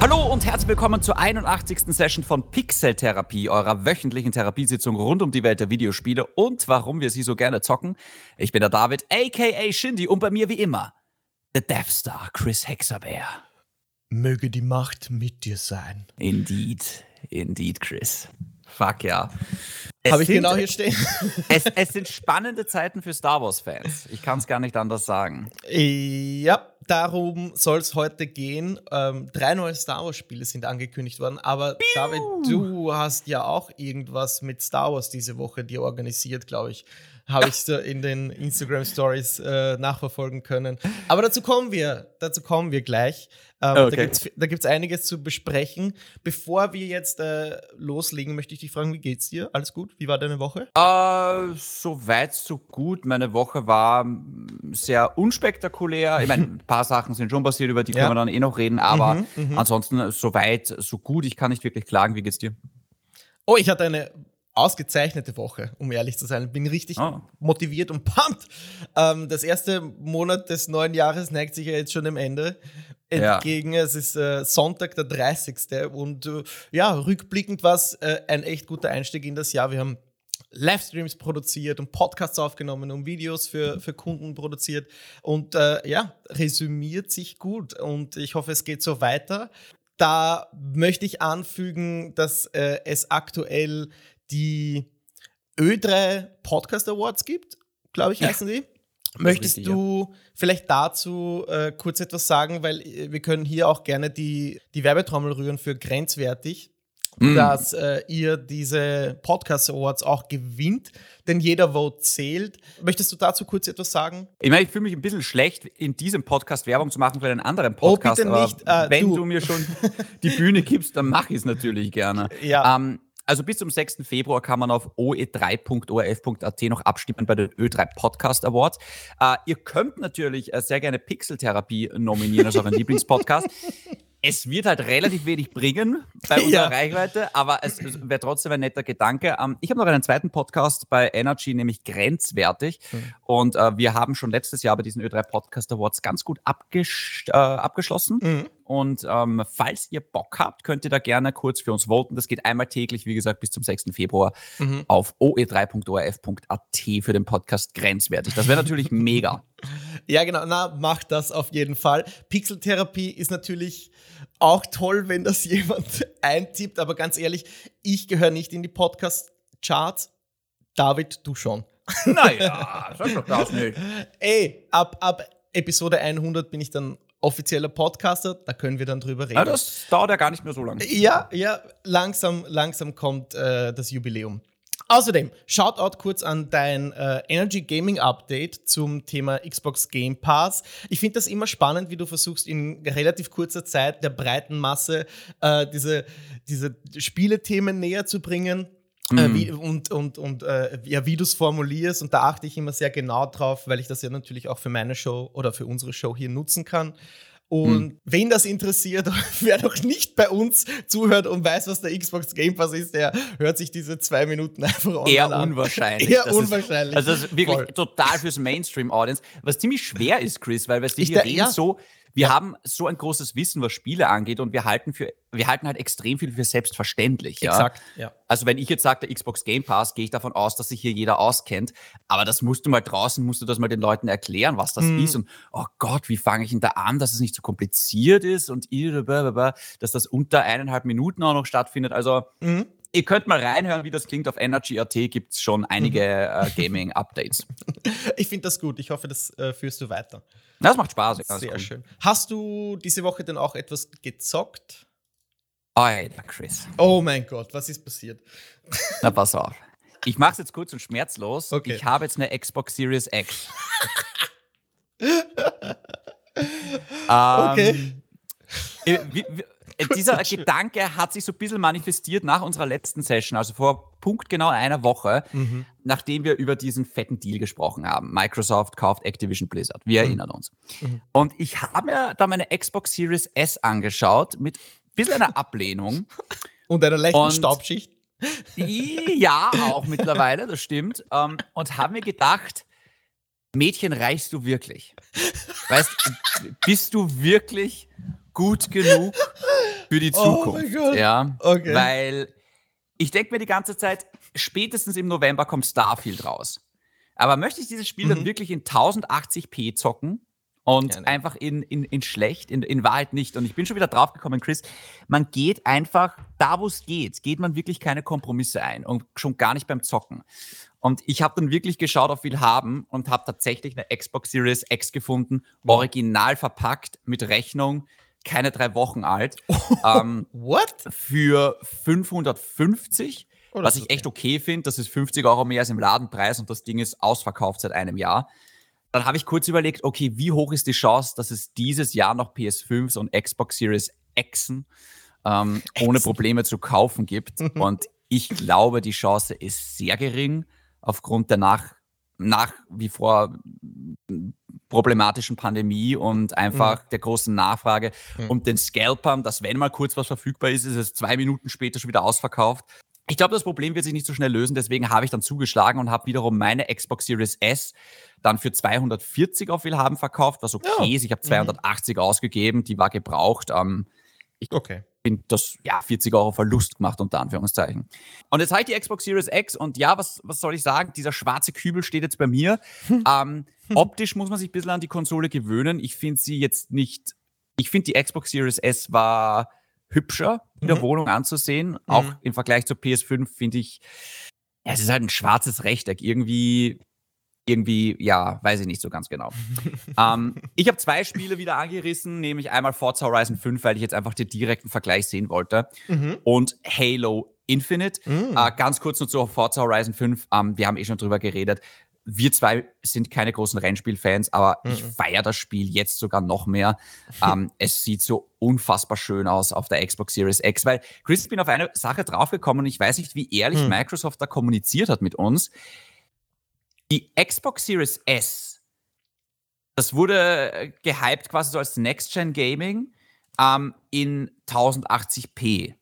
Hallo und herzlich willkommen zur 81. Session von Pixel Therapie, eurer wöchentlichen Therapiesitzung rund um die Welt der Videospiele und warum wir sie so gerne zocken. Ich bin der David, aka Shindy, und bei mir wie immer der Death Star, Chris Hexabear. Möge die Macht mit dir sein. Indeed, indeed, Chris. Fuck ja. Habe ich genau hier stehen? Es, es, sind spannende Zeiten für Star Wars-Fans. Ich kann es gar nicht anders sagen. Ja, darum soll es heute gehen. Ähm, drei neue Star Wars-Spiele sind angekündigt worden. Aber Piu! David, du hast ja auch irgendwas mit Star Wars diese Woche dir organisiert, glaube ich habe ich so in den Instagram Stories äh, nachverfolgen können. Aber dazu kommen wir, dazu kommen wir gleich. Ähm, okay. Da gibt es einiges zu besprechen. Bevor wir jetzt äh, loslegen, möchte ich dich fragen, wie geht's dir? Alles gut? Wie war deine Woche? Uh, so weit, so gut. Meine Woche war sehr unspektakulär. Ich meine, ein paar Sachen sind schon passiert, über die ja. können wir dann eh noch reden, aber mhm, mhm. ansonsten so weit, so gut. Ich kann nicht wirklich klagen. Wie geht's dir? Oh, ich hatte eine ausgezeichnete Woche, um ehrlich zu sein. Bin richtig oh. motiviert und pumped. Ähm, das erste Monat des neuen Jahres neigt sich ja jetzt schon dem Ende entgegen. Ja. Es ist äh, Sonntag, der 30. Und äh, ja, rückblickend war es äh, ein echt guter Einstieg in das Jahr. Wir haben Livestreams produziert und Podcasts aufgenommen und Videos für, für Kunden produziert. Und äh, ja, resümiert sich gut. Und ich hoffe, es geht so weiter. Da möchte ich anfügen, dass äh, es aktuell die Ö3 Podcast Awards gibt, glaube ich, heißen die. Möchtest richtig, du ja. vielleicht dazu äh, kurz etwas sagen, weil äh, wir können hier auch gerne die, die Werbetrommel rühren für grenzwertig, mm. dass äh, ihr diese Podcast Awards auch gewinnt, denn jeder Vote zählt. Möchtest du dazu kurz etwas sagen? Ich meine, ich fühle mich ein bisschen schlecht, in diesem Podcast Werbung zu machen für einen anderen Podcast. Oh, bitte nicht. Äh, wenn du. du. mir schon die Bühne gibst, dann mache ich es natürlich gerne. Ja. Ähm, also bis zum 6. Februar kann man auf oe3.orf.at noch abstimmen bei den Ö3 Podcast Awards. Äh, ihr könnt natürlich äh, sehr gerne Pixeltherapie nominieren als euren Lieblingspodcast. Es wird halt relativ wenig bringen bei unserer ja. Reichweite, aber es, es wäre trotzdem ein netter Gedanke. Ähm, ich habe noch einen zweiten Podcast bei Energy, nämlich Grenzwertig. Mhm. Und äh, wir haben schon letztes Jahr bei diesen Ö3 Podcast Awards ganz gut abges äh, abgeschlossen. Mhm. Und ähm, falls ihr Bock habt, könnt ihr da gerne kurz für uns voten. Das geht einmal täglich, wie gesagt, bis zum 6. Februar mhm. auf oe3.orf.at für den Podcast Grenzwertig. Das wäre natürlich mega. Ja, genau. Na, macht das auf jeden Fall. Pixeltherapie ist natürlich auch toll, wenn das jemand eintippt. Aber ganz ehrlich, ich gehöre nicht in die Podcast-Charts. David, du schon. Naja, sag doch das nicht. Ey, ab, ab Episode 100 bin ich dann offizieller Podcaster, da können wir dann drüber reden. Ja, das dauert ja gar nicht mehr so lange. Ja, ja, langsam, langsam kommt äh, das Jubiläum. Außerdem, Shoutout kurz an dein äh, Energy Gaming Update zum Thema Xbox Game Pass. Ich finde das immer spannend, wie du versuchst, in relativ kurzer Zeit der breiten Masse äh, diese, diese Spielethemen näher zu bringen. Äh, mhm. Wie, und und, und äh, ja, wie du es formulierst. Und da achte ich immer sehr genau drauf, weil ich das ja natürlich auch für meine Show oder für unsere Show hier nutzen kann. Und mhm. wen das interessiert, wer noch nicht bei uns zuhört und weiß, was der Xbox Game Pass ist, der hört sich diese zwei Minuten einfach online Eher an. unwahrscheinlich. Eher das unwahrscheinlich. Ist, also das ist wirklich Voll. total fürs Mainstream-Audience. Was ziemlich schwer ist, Chris, weil wir die reden ja. so wir haben so ein großes Wissen, was Spiele angeht, und wir halten für, wir halten halt extrem viel für selbstverständlich. Ja? Exakt, ja. Also wenn ich jetzt sage, der Xbox Game Pass, gehe ich davon aus, dass sich hier jeder auskennt. Aber das musst du mal draußen, musst du das mal den Leuten erklären, was das mhm. ist. Und oh Gott, wie fange ich denn da an, dass es nicht so kompliziert ist und dass das unter eineinhalb Minuten auch noch stattfindet. Also mhm. Ihr könnt mal reinhören, wie das klingt. Auf Energy.at gibt es schon einige mhm. äh, Gaming-Updates. ich finde das gut. Ich hoffe, das äh, führst du weiter. Das macht Spaß. Sehr cool. schön. Hast du diese Woche denn auch etwas gezockt? Alter, Chris. Oh mein Gott, was ist passiert? Na, pass auf. Ich mache es jetzt kurz und schmerzlos. Okay. Ich habe jetzt eine Xbox Series X. ähm, okay. Äh, wie, wie, dieser Gedanke hat sich so ein bisschen manifestiert nach unserer letzten Session, also vor punktgenau einer Woche, mhm. nachdem wir über diesen fetten Deal gesprochen haben. Microsoft kauft Activision Blizzard. Wir mhm. erinnern uns. Mhm. Und ich habe mir da meine Xbox Series S angeschaut mit ein bisschen einer Ablehnung. Und einer leichten und Staubschicht. Ja, auch mittlerweile, das stimmt. Ähm, und habe mir gedacht, Mädchen, reichst du wirklich? Weißt, bist du wirklich gut genug für die oh Zukunft? Oh ja, okay. weil ich denke mir die ganze Zeit, spätestens im November kommt Starfield raus. Aber möchte ich dieses Spiel mhm. dann wirklich in 1080p zocken? Und ja, einfach in, in, in schlecht, in, in Wahrheit nicht. Und ich bin schon wieder draufgekommen, Chris, man geht einfach, da wo es geht, geht man wirklich keine Kompromisse ein und schon gar nicht beim Zocken. Und ich habe dann wirklich geschaut auf viel haben und habe tatsächlich eine Xbox Series X gefunden, original verpackt mit Rechnung, keine drei Wochen alt. ähm, What? Für 550. Oh, was ich okay. echt okay finde. Das ist 50 Euro mehr als im Ladenpreis und das Ding ist ausverkauft seit einem Jahr. Dann habe ich kurz überlegt, okay, wie hoch ist die Chance, dass es dieses Jahr noch PS5s und Xbox Series Xen ähm, ohne Probleme zu kaufen gibt. und ich glaube, die Chance ist sehr gering aufgrund der nach, nach wie vor problematischen Pandemie und einfach mhm. der großen Nachfrage mhm. und den Scalpern, dass wenn mal kurz was verfügbar ist, ist es zwei Minuten später schon wieder ausverkauft. Ich glaube, das Problem wird sich nicht so schnell lösen, deswegen habe ich dann zugeschlagen und habe wiederum meine Xbox Series S dann für 240 auf Willhaben verkauft, was okay ja. ist. Ich habe 280 mhm. ausgegeben, die war gebraucht. Ähm, okay. Bin das, ja, 40 Euro Verlust gemacht, unter Anführungszeichen. Und jetzt habe ich die Xbox Series X und ja, was, was soll ich sagen? Dieser schwarze Kübel steht jetzt bei mir. ähm, optisch muss man sich ein bisschen an die Konsole gewöhnen. Ich finde sie jetzt nicht, ich finde die Xbox Series S war hübscher in der mhm. Wohnung anzusehen. Mhm. Auch im Vergleich zur PS5 finde ich, ja, es ist halt ein schwarzes Rechteck. Irgendwie, irgendwie, ja, weiß ich nicht so ganz genau. ähm, ich habe zwei Spiele wieder angerissen, nämlich einmal Forza Horizon 5, weil ich jetzt einfach den direkten Vergleich sehen wollte. Mhm. Und Halo Infinite. Mhm. Äh, ganz kurz nur zu Forza Horizon 5. Ähm, wir haben eh schon drüber geredet wir zwei sind keine großen Rennspielfans, aber mhm. ich feiere das Spiel jetzt sogar noch mehr. ähm, es sieht so unfassbar schön aus auf der Xbox Series X, weil Chris, ich bin auf eine Sache draufgekommen und ich weiß nicht, wie ehrlich mhm. Microsoft da kommuniziert hat mit uns. Die Xbox Series S, das wurde äh, gehypt quasi so als Next-Gen Gaming ähm, in 1080p.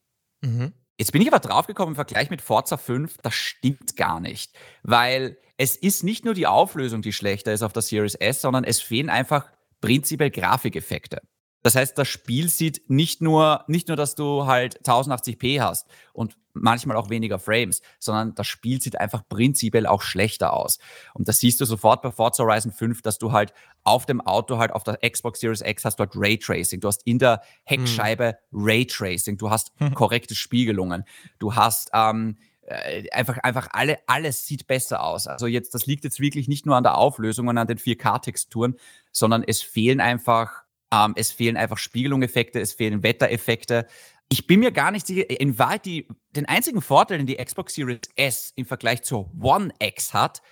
Mhm. Jetzt bin ich aber draufgekommen im Vergleich mit Forza 5, das stimmt gar nicht, weil es ist nicht nur die Auflösung, die schlechter ist auf der Series S, sondern es fehlen einfach prinzipiell Grafikeffekte. Das heißt, das Spiel sieht nicht nur, nicht nur, dass du halt 1080p hast und manchmal auch weniger Frames, sondern das Spiel sieht einfach prinzipiell auch schlechter aus. Und das siehst du sofort bei Forza Horizon 5, dass du halt auf dem Auto halt auf der Xbox Series X hast du halt Raytracing. Du hast in der Heckscheibe hm. Raytracing. Du hast hm. korrekte Spiegelungen. Du hast, ähm, äh, einfach, einfach alle, alles sieht besser aus. Also jetzt, das liegt jetzt wirklich nicht nur an der Auflösung und an den 4K-Texturen, sondern es fehlen einfach, ähm, es fehlen einfach Spiegelungseffekte, es fehlen Wettereffekte. Ich bin mir gar nicht sicher, in Wahrheit, die, den einzigen Vorteil, den die Xbox Series S im Vergleich zur One X hat,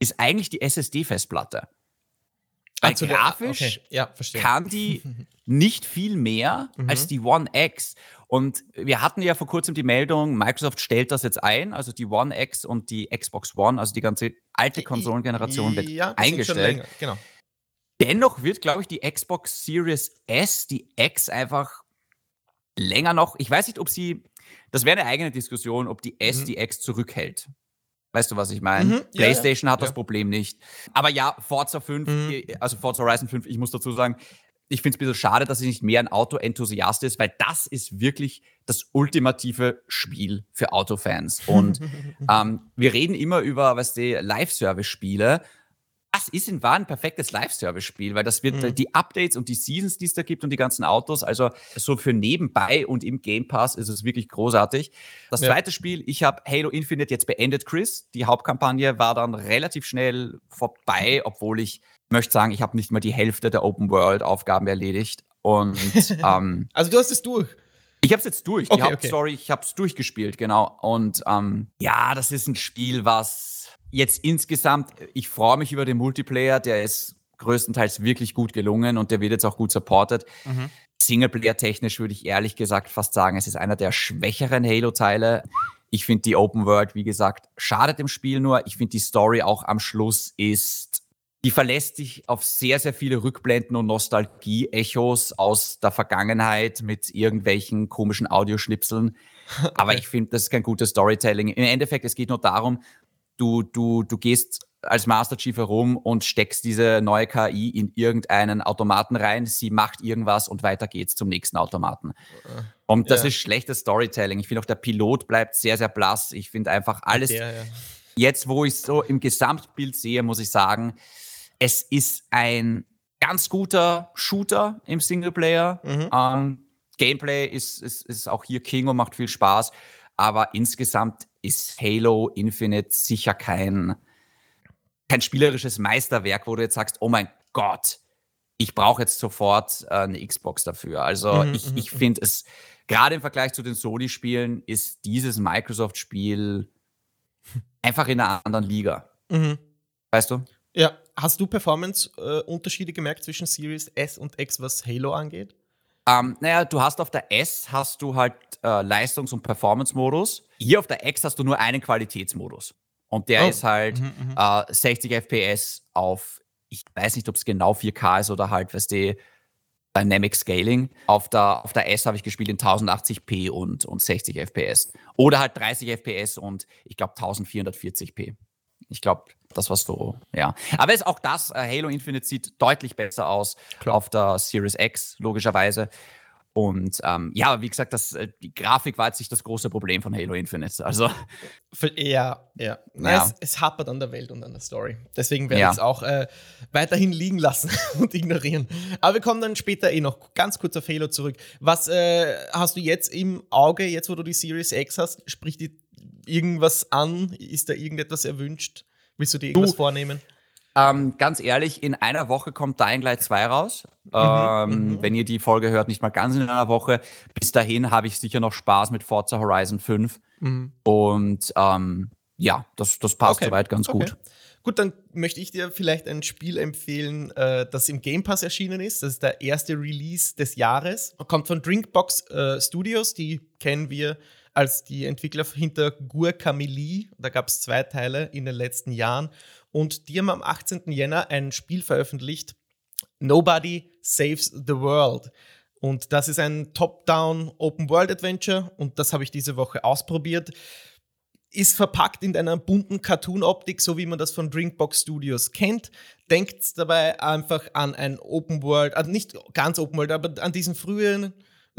ist eigentlich die SSD-Festplatte. Also grafisch okay. ja, kann die nicht viel mehr mhm. als die One X. Und wir hatten ja vor kurzem die Meldung, Microsoft stellt das jetzt ein, also die One X und die Xbox One, also die ganze alte Konsolengeneration wird ja, eingestellt. Genau. Dennoch wird, glaube ich, die Xbox Series S, die X einfach länger noch, ich weiß nicht, ob sie, das wäre eine eigene Diskussion, ob die S mhm. die X zurückhält. Weißt du, was ich meine? Mhm, PlayStation ja, hat ja. das Problem nicht. Aber ja, Forza 5, mhm. also Forza Horizon 5, ich muss dazu sagen, ich finde es ein bisschen schade, dass ich nicht mehr ein Auto-Enthusiast ist, weil das ist wirklich das ultimative Spiel für Autofans. Und ähm, wir reden immer über, was die Live-Service-Spiele. Das ist in Wahrheit ein perfektes Live-Service-Spiel, weil das wird mhm. die Updates und die Seasons, die es da gibt und die ganzen Autos, also so für nebenbei und im Game Pass ist es wirklich großartig. Das ja. zweite Spiel, ich habe Halo Infinite jetzt beendet, Chris. Die Hauptkampagne war dann relativ schnell vorbei, obwohl ich möchte sagen, ich habe nicht mal die Hälfte der Open World Aufgaben erledigt. Und ähm, also du hast es durch. Ich habe es jetzt durch. Okay, die Hauptstory, okay. ich habe es durchgespielt, genau. Und ähm, ja, das ist ein Spiel, was jetzt insgesamt, ich freue mich über den Multiplayer, der ist größtenteils wirklich gut gelungen und der wird jetzt auch gut supported. Mhm. Singleplayer-technisch würde ich ehrlich gesagt fast sagen, es ist einer der schwächeren Halo-Teile. Ich finde die Open World, wie gesagt, schadet dem Spiel nur. Ich finde die Story auch am Schluss ist die verlässt sich auf sehr, sehr viele Rückblenden und Nostalgie-Echos aus der Vergangenheit mit irgendwelchen komischen Audioschnipseln. Aber ich finde, das ist kein gutes Storytelling. Im Endeffekt, es geht nur darum, du, du, du gehst als Master Chief herum und steckst diese neue KI in irgendeinen Automaten rein. Sie macht irgendwas und weiter geht's zum nächsten Automaten. Und das ja. ist schlechtes Storytelling. Ich finde auch, der Pilot bleibt sehr, sehr blass. Ich finde einfach alles. Der, ja. Jetzt, wo ich so im Gesamtbild sehe, muss ich sagen, es ist ein ganz guter Shooter im Singleplayer. Mhm. Ähm, Gameplay ist, ist, ist auch hier King und macht viel Spaß. Aber insgesamt ist Halo Infinite sicher kein, kein spielerisches Meisterwerk, wo du jetzt sagst, oh mein Gott, ich brauche jetzt sofort äh, eine Xbox dafür. Also mhm, ich, mhm, ich mhm. finde es, gerade im Vergleich zu den Sony-Spielen, ist dieses Microsoft-Spiel einfach in einer anderen Liga. Mhm. Weißt du? Ja. Hast du Performance-Unterschiede äh, gemerkt zwischen Series S und X, was Halo angeht? Ähm, naja, du hast auf der S hast du halt äh, Leistungs- und Performance-Modus. Hier auf der X hast du nur einen Qualitätsmodus. Und der oh. ist halt mhm, mhm. äh, 60 FPS auf, ich weiß nicht, ob es genau 4K ist oder halt, weißt du, Dynamic Scaling. Auf der, auf der S habe ich gespielt in 1080p und, und 60 FPS. Oder halt 30 FPS und ich glaube 1440p. Ich glaube, das war so, ja. Aber ist auch das, äh, Halo Infinite sieht deutlich besser aus Klar. auf der Series X, logischerweise. Und ähm, ja, wie gesagt, das, äh, die Grafik war jetzt nicht das große Problem von Halo Infinite. Also. Ja, ja. Ja. Es, es, hapert an der Welt und an der Story. Deswegen werde ich es auch äh, weiterhin liegen lassen und ignorieren. Aber wir kommen dann später eh noch ganz kurz auf Halo zurück. Was äh, hast du jetzt im Auge, jetzt wo du die Series X hast? Spricht die irgendwas an? Ist da irgendetwas erwünscht? Willst du dir irgendwas du, vornehmen? Ähm, ganz ehrlich, in einer Woche kommt Dying Light 2 raus. Mhm, ähm, mhm. Wenn ihr die Folge hört, nicht mal ganz in einer Woche. Bis dahin habe ich sicher noch Spaß mit Forza Horizon 5. Mhm. Und ähm, ja, das, das passt okay. soweit ganz okay. gut. Gut, dann möchte ich dir vielleicht ein Spiel empfehlen, äh, das im Game Pass erschienen ist. Das ist der erste Release des Jahres. Kommt von Drinkbox äh, Studios, die kennen wir als die Entwickler hinter Guacamole. Da gab es zwei Teile in den letzten Jahren. Und die haben am 18. Jänner ein Spiel veröffentlicht, Nobody Saves the World. Und das ist ein Top-Down Open-World-Adventure und das habe ich diese Woche ausprobiert. Ist verpackt in einer bunten Cartoon-Optik, so wie man das von Drinkbox Studios kennt. Denkt dabei einfach an ein Open-World, also nicht ganz Open-World, aber an diesen frühen,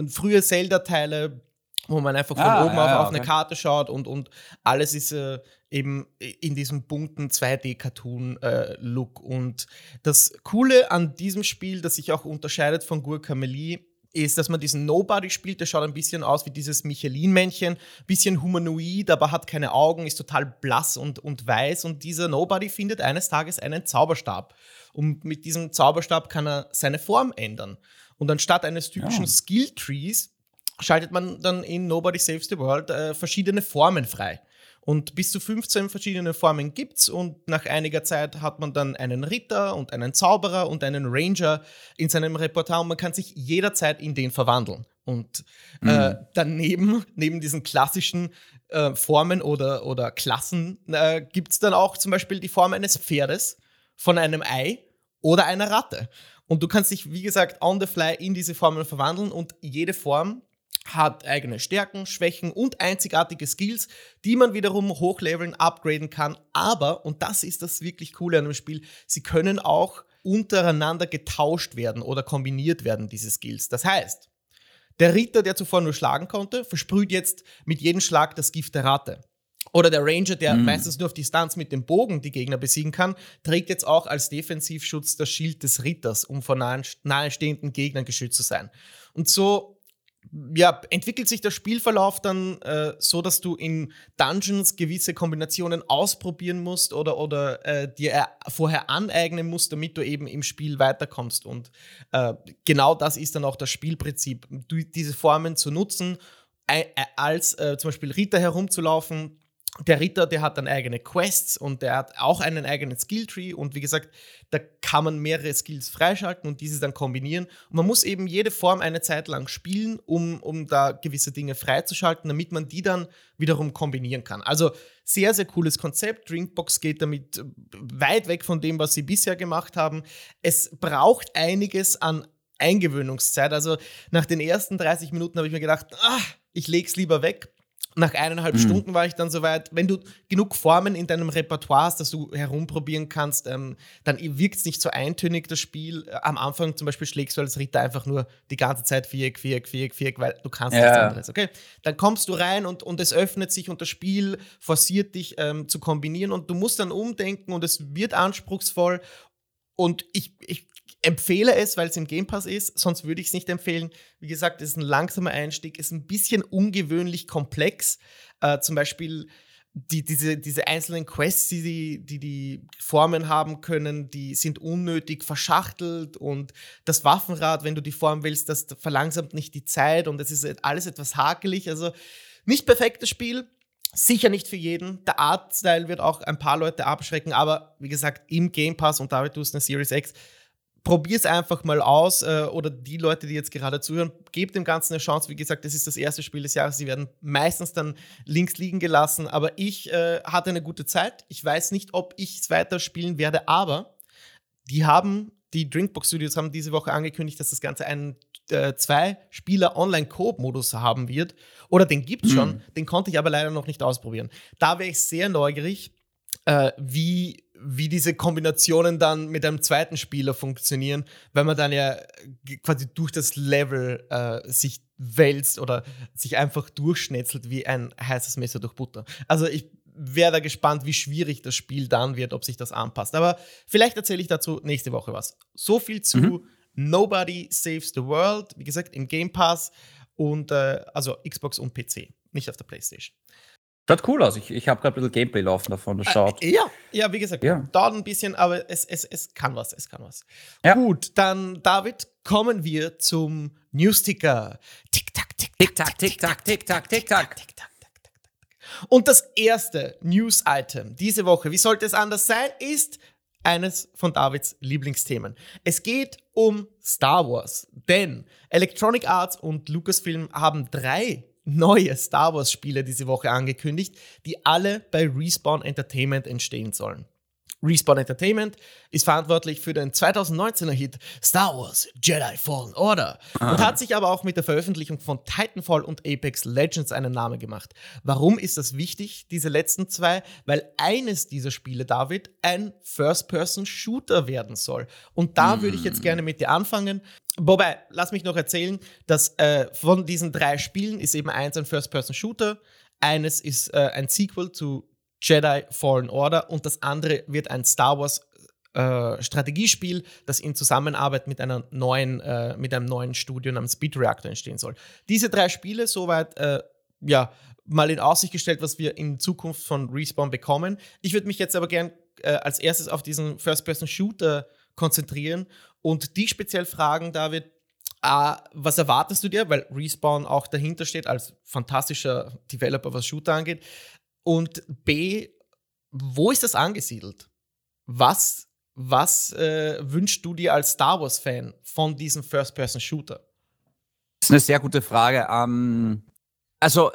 frühe Zelda-Teile, wo man einfach von ah, oben ja, auf, auf okay. eine Karte schaut und, und alles ist äh, eben in diesem bunten 2D-Cartoon-Look. Äh, und das Coole an diesem Spiel, das sich auch unterscheidet von Guacamole, ist, dass man diesen Nobody spielt, der schaut ein bisschen aus wie dieses Michelin-Männchen, bisschen humanoid, aber hat keine Augen, ist total blass und, und weiß und dieser Nobody findet eines Tages einen Zauberstab und mit diesem Zauberstab kann er seine Form ändern. Und anstatt eines typischen ja. Skill-Trees schaltet man dann in Nobody Saves the World äh, verschiedene Formen frei. Und bis zu 15 verschiedene Formen gibt's und nach einiger Zeit hat man dann einen Ritter und einen Zauberer und einen Ranger in seinem Repertoire und man kann sich jederzeit in den verwandeln. Und äh, mhm. daneben, neben diesen klassischen äh, Formen oder, oder Klassen, äh, gibt es dann auch zum Beispiel die Form eines Pferdes, von einem Ei oder einer Ratte. Und du kannst dich, wie gesagt, on the fly in diese Formen verwandeln und jede Form hat eigene Stärken, Schwächen und einzigartige Skills, die man wiederum hochleveln, upgraden kann. Aber, und das ist das wirklich Coole an dem Spiel, sie können auch untereinander getauscht werden oder kombiniert werden, diese Skills. Das heißt, der Ritter, der zuvor nur schlagen konnte, versprüht jetzt mit jedem Schlag das Gift der Ratte. Oder der Ranger, der mhm. meistens nur auf Distanz mit dem Bogen die Gegner besiegen kann, trägt jetzt auch als Defensivschutz das Schild des Ritters, um vor nahestehenden Gegnern geschützt zu sein. Und so ja, entwickelt sich der Spielverlauf dann äh, so, dass du in Dungeons gewisse Kombinationen ausprobieren musst oder, oder äh, dir vorher aneignen musst, damit du eben im Spiel weiterkommst. Und äh, genau das ist dann auch das Spielprinzip, du, diese Formen zu nutzen, als äh, zum Beispiel Ritter herumzulaufen, der Ritter, der hat dann eigene Quests und der hat auch einen eigenen Skilltree und wie gesagt, da kann man mehrere Skills freischalten und diese dann kombinieren. Und man muss eben jede Form eine Zeit lang spielen, um, um da gewisse Dinge freizuschalten, damit man die dann wiederum kombinieren kann. Also sehr, sehr cooles Konzept. Drinkbox geht damit weit weg von dem, was sie bisher gemacht haben. Es braucht einiges an Eingewöhnungszeit. Also nach den ersten 30 Minuten habe ich mir gedacht, ah, ich lege es lieber weg nach eineinhalb mhm. Stunden war ich dann soweit. Wenn du genug Formen in deinem Repertoire hast, dass du herumprobieren kannst, ähm, dann wirkt es nicht so eintönig, das Spiel. Äh, am Anfang zum Beispiel schlägst du als Ritter einfach nur die ganze Zeit Viereck, Viereck, Viereck, Viereck, weil du kannst ja. nichts anderes. Okay? Dann kommst du rein und, und es öffnet sich und das Spiel forciert dich ähm, zu kombinieren und du musst dann umdenken und es wird anspruchsvoll. Und ich, ich empfehle es, weil es im Game Pass ist, sonst würde ich es nicht empfehlen. Wie gesagt, es ist ein langsamer Einstieg, ist ein bisschen ungewöhnlich komplex. Äh, zum Beispiel die, diese, diese einzelnen Quests, die, die die, Formen haben können, die sind unnötig verschachtelt und das Waffenrad, wenn du die Form willst, das verlangsamt nicht die Zeit und es ist alles etwas hakelig. Also nicht perfektes Spiel, Sicher nicht für jeden. Der Artstyle wird auch ein paar Leute abschrecken, aber wie gesagt, im Game Pass und David, du hast eine Series X, probier es einfach mal aus äh, oder die Leute, die jetzt gerade zuhören, gebt dem Ganzen eine Chance. Wie gesagt, das ist das erste Spiel des Jahres. Sie werden meistens dann links liegen gelassen, aber ich äh, hatte eine gute Zeit. Ich weiß nicht, ob ich es weiter spielen werde, aber die haben, die Drinkbox Studios haben diese Woche angekündigt, dass das Ganze einen äh, zwei Spieler Online-Coop-Modus haben wird. Oder den gibt es schon, mhm. den konnte ich aber leider noch nicht ausprobieren. Da wäre ich sehr neugierig, äh, wie wie diese Kombinationen dann mit einem zweiten Spieler funktionieren, wenn man dann ja quasi durch das Level äh, sich wälzt oder sich einfach durchschnetzelt wie ein heißes Messer durch Butter. Also ich wäre da gespannt, wie schwierig das Spiel dann wird, ob sich das anpasst. Aber vielleicht erzähle ich dazu nächste Woche was. So viel zu mhm. Nobody Saves the World. Wie gesagt, im Game Pass und äh, also Xbox und PC, nicht auf der PlayStation. Schaut cool aus. Ich, ich habe gerade ein bisschen Gameplay laufen davon. Das schaut. Äh, ja, ja, wie gesagt, ja. dauert ein bisschen, aber es, es, es kann was, es kann was. Ja. Gut, dann, David, kommen wir zum Newsticker. Tick-Tack, Tick-Tack, Tick-Tack, Tick-Tack, Tick-Tack. Und das erste News-Item diese Woche, wie sollte es anders sein, ist eines von Davids Lieblingsthemen. Es geht um Star Wars, denn Electronic Arts und Lucasfilm haben drei neue Star Wars-Spiele diese Woche angekündigt, die alle bei Respawn Entertainment entstehen sollen. Respawn Entertainment ist verantwortlich für den 2019er Hit Star Wars Jedi Fallen Order ah. und hat sich aber auch mit der Veröffentlichung von Titanfall und Apex Legends einen Namen gemacht. Warum ist das wichtig, diese letzten zwei? Weil eines dieser Spiele, David, ein First-Person-Shooter werden soll. Und da mm. würde ich jetzt gerne mit dir anfangen. Wobei, lass mich noch erzählen, dass äh, von diesen drei Spielen ist eben eins ein First-Person-Shooter, eines ist äh, ein Sequel zu Jedi Fallen Order und das andere wird ein Star Wars äh, Strategiespiel, das in Zusammenarbeit mit, einer neuen, äh, mit einem neuen Studio namens Speed Reactor entstehen soll. Diese drei Spiele, soweit, äh, ja, mal in Aussicht gestellt, was wir in Zukunft von Respawn bekommen. Ich würde mich jetzt aber gern äh, als erstes auf diesen First-Person-Shooter konzentrieren und die speziell fragen, David, A, was erwartest du dir, weil Respawn auch dahinter steht als fantastischer Developer, was Shooter angeht. Und B, wo ist das angesiedelt? Was, was äh, wünschst du dir als Star Wars-Fan von diesem First-Person-Shooter? Das ist eine sehr gute Frage. Ähm, also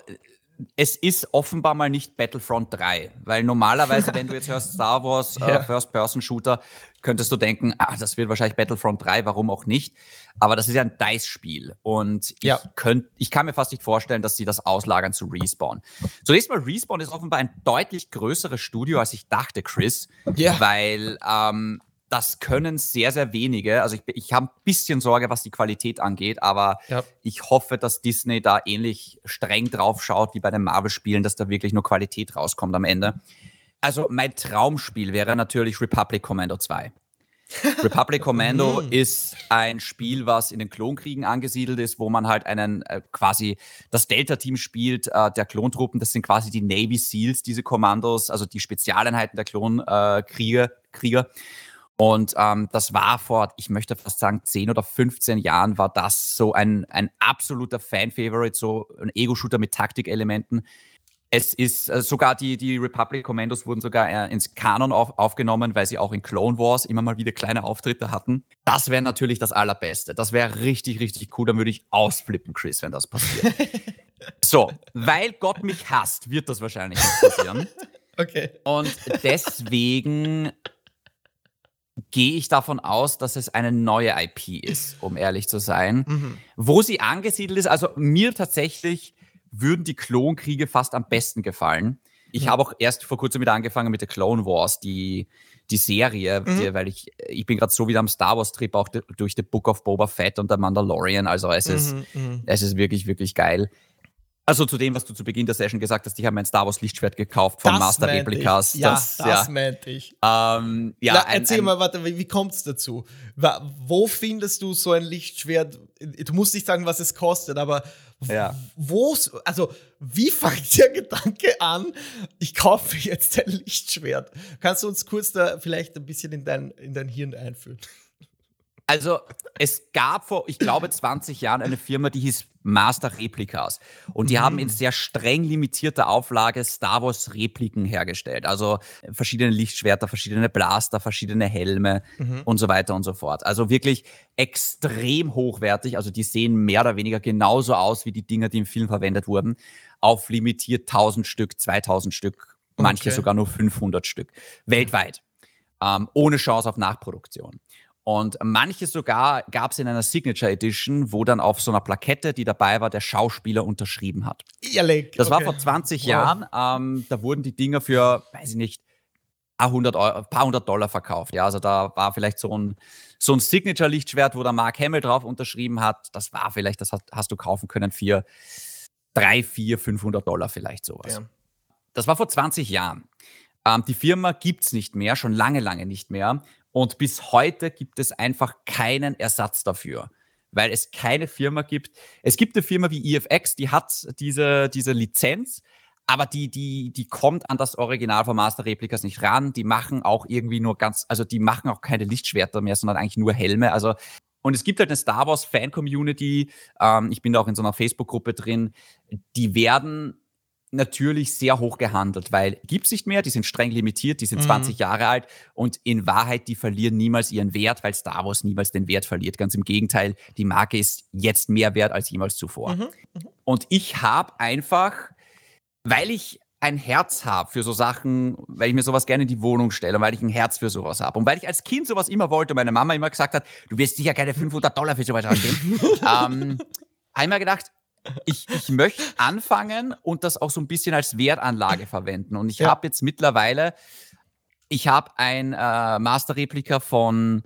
es ist offenbar mal nicht Battlefront 3, weil normalerweise, wenn du jetzt hörst Star Wars äh, First-Person-Shooter, könntest du denken, ah, das wird wahrscheinlich Battlefront 3, warum auch nicht. Aber das ist ja ein DICE-Spiel und ich, ja. könnt, ich kann mir fast nicht vorstellen, dass sie das auslagern zu Respawn. Zunächst mal, Respawn ist offenbar ein deutlich größeres Studio, als ich dachte, Chris, ja. weil ähm, das können sehr, sehr wenige. Also ich, ich habe ein bisschen Sorge, was die Qualität angeht, aber ja. ich hoffe, dass Disney da ähnlich streng drauf schaut wie bei den Marvel-Spielen, dass da wirklich nur Qualität rauskommt am Ende. Also mein Traumspiel wäre natürlich Republic Commando 2. Republic Commando mm. ist ein Spiel, was in den Klonkriegen angesiedelt ist, wo man halt einen äh, quasi das Delta-Team spielt, äh, der Klontruppen. Das sind quasi die Navy Seals, diese Kommandos, also die Spezialeinheiten der Klonkrieger. Äh, Krieger. Und ähm, das war vor, ich möchte fast sagen, 10 oder 15 Jahren war das so ein, ein absoluter Fan-Favorite, so ein Ego-Shooter mit Taktikelementen. Es ist äh, sogar die, die Republic Commandos wurden sogar äh, ins Kanon auf, aufgenommen, weil sie auch in Clone Wars immer mal wieder kleine Auftritte hatten. Das wäre natürlich das Allerbeste. Das wäre richtig, richtig cool. Dann würde ich ausflippen, Chris, wenn das passiert. so, weil Gott mich hasst, wird das wahrscheinlich nicht passieren. Okay. Und deswegen gehe ich davon aus, dass es eine neue IP ist, um ehrlich zu sein. Mhm. Wo sie angesiedelt ist, also mir tatsächlich würden die Klonkriege fast am besten gefallen. Ich mhm. habe auch erst vor kurzem wieder angefangen mit der Clone Wars, die, die Serie, mhm. die, weil ich, ich bin gerade so wieder am Star Wars Trip, auch durch The Book of Boba Fett und der Mandalorian. Also es ist, mhm, mhm. es ist wirklich, wirklich geil. Also zu dem, was du zu Beginn der Session gesagt hast, ich habe mein Star Wars Lichtschwert gekauft von das Master Replicas. Ja, das, das ja. meinte ich. Ähm, ja, Na, erzähl ein, mal, warte, wie, wie kommt es dazu? Wo findest du so ein Lichtschwert? Du musst nicht sagen, was es kostet, aber ja. wo, also wie fängt der Gedanke an, ich kaufe jetzt ein Lichtschwert? Kannst du uns kurz da vielleicht ein bisschen in dein, in dein Hirn einführen? Also, es gab vor, ich glaube, 20 Jahren eine Firma, die hieß Master Replicas. Und die mhm. haben in sehr streng limitierter Auflage Star Wars Repliken hergestellt. Also verschiedene Lichtschwerter, verschiedene Blaster, verschiedene Helme mhm. und so weiter und so fort. Also wirklich extrem hochwertig. Also die sehen mehr oder weniger genauso aus wie die Dinger, die im Film verwendet wurden. Auf limitiert 1000 Stück, 2000 Stück, manche okay. sogar nur 500 Stück. Weltweit. Ähm, ohne Chance auf Nachproduktion. Und manche sogar gab es in einer Signature Edition, wo dann auf so einer Plakette, die dabei war, der Schauspieler unterschrieben hat. Ehrlich? Das okay. war vor 20 wow. Jahren. Ähm, da wurden die Dinger für, weiß ich nicht, ein, hundert Euro, ein paar hundert Dollar verkauft. Ja, also da war vielleicht so ein, so ein Signature-Lichtschwert, wo der Mark Hamill drauf unterschrieben hat. Das war vielleicht, das hast, hast du kaufen können für drei, vier, 500 Dollar vielleicht sowas. Ja. Das war vor 20 Jahren. Ähm, die Firma gibt es nicht mehr, schon lange, lange nicht mehr. Und bis heute gibt es einfach keinen Ersatz dafür, weil es keine Firma gibt. Es gibt eine Firma wie EFX, die hat diese, diese Lizenz, aber die, die, die kommt an das Original von Master Replicas nicht ran. Die machen auch irgendwie nur ganz, also die machen auch keine Lichtschwerter mehr, sondern eigentlich nur Helme. Also und es gibt halt eine Star Wars Fan Community. Ähm, ich bin da auch in so einer Facebook-Gruppe drin. Die werden natürlich sehr hoch gehandelt, weil gibt es nicht mehr, die sind streng limitiert, die sind mhm. 20 Jahre alt und in Wahrheit, die verlieren niemals ihren Wert, weil Star Wars niemals den Wert verliert. Ganz im Gegenteil, die Marke ist jetzt mehr wert als jemals zuvor. Mhm. Mhm. Und ich habe einfach, weil ich ein Herz habe für so Sachen, weil ich mir sowas gerne in die Wohnung stelle, weil ich ein Herz für sowas habe. Und weil ich als Kind sowas immer wollte und meine Mama immer gesagt hat, du wirst sicher keine 500 Dollar für sowas ausgeben, ähm, habe ich mir gedacht, ich, ich möchte anfangen und das auch so ein bisschen als Wertanlage verwenden. Und ich ja. habe jetzt mittlerweile, ich habe ein äh, Master-Replika von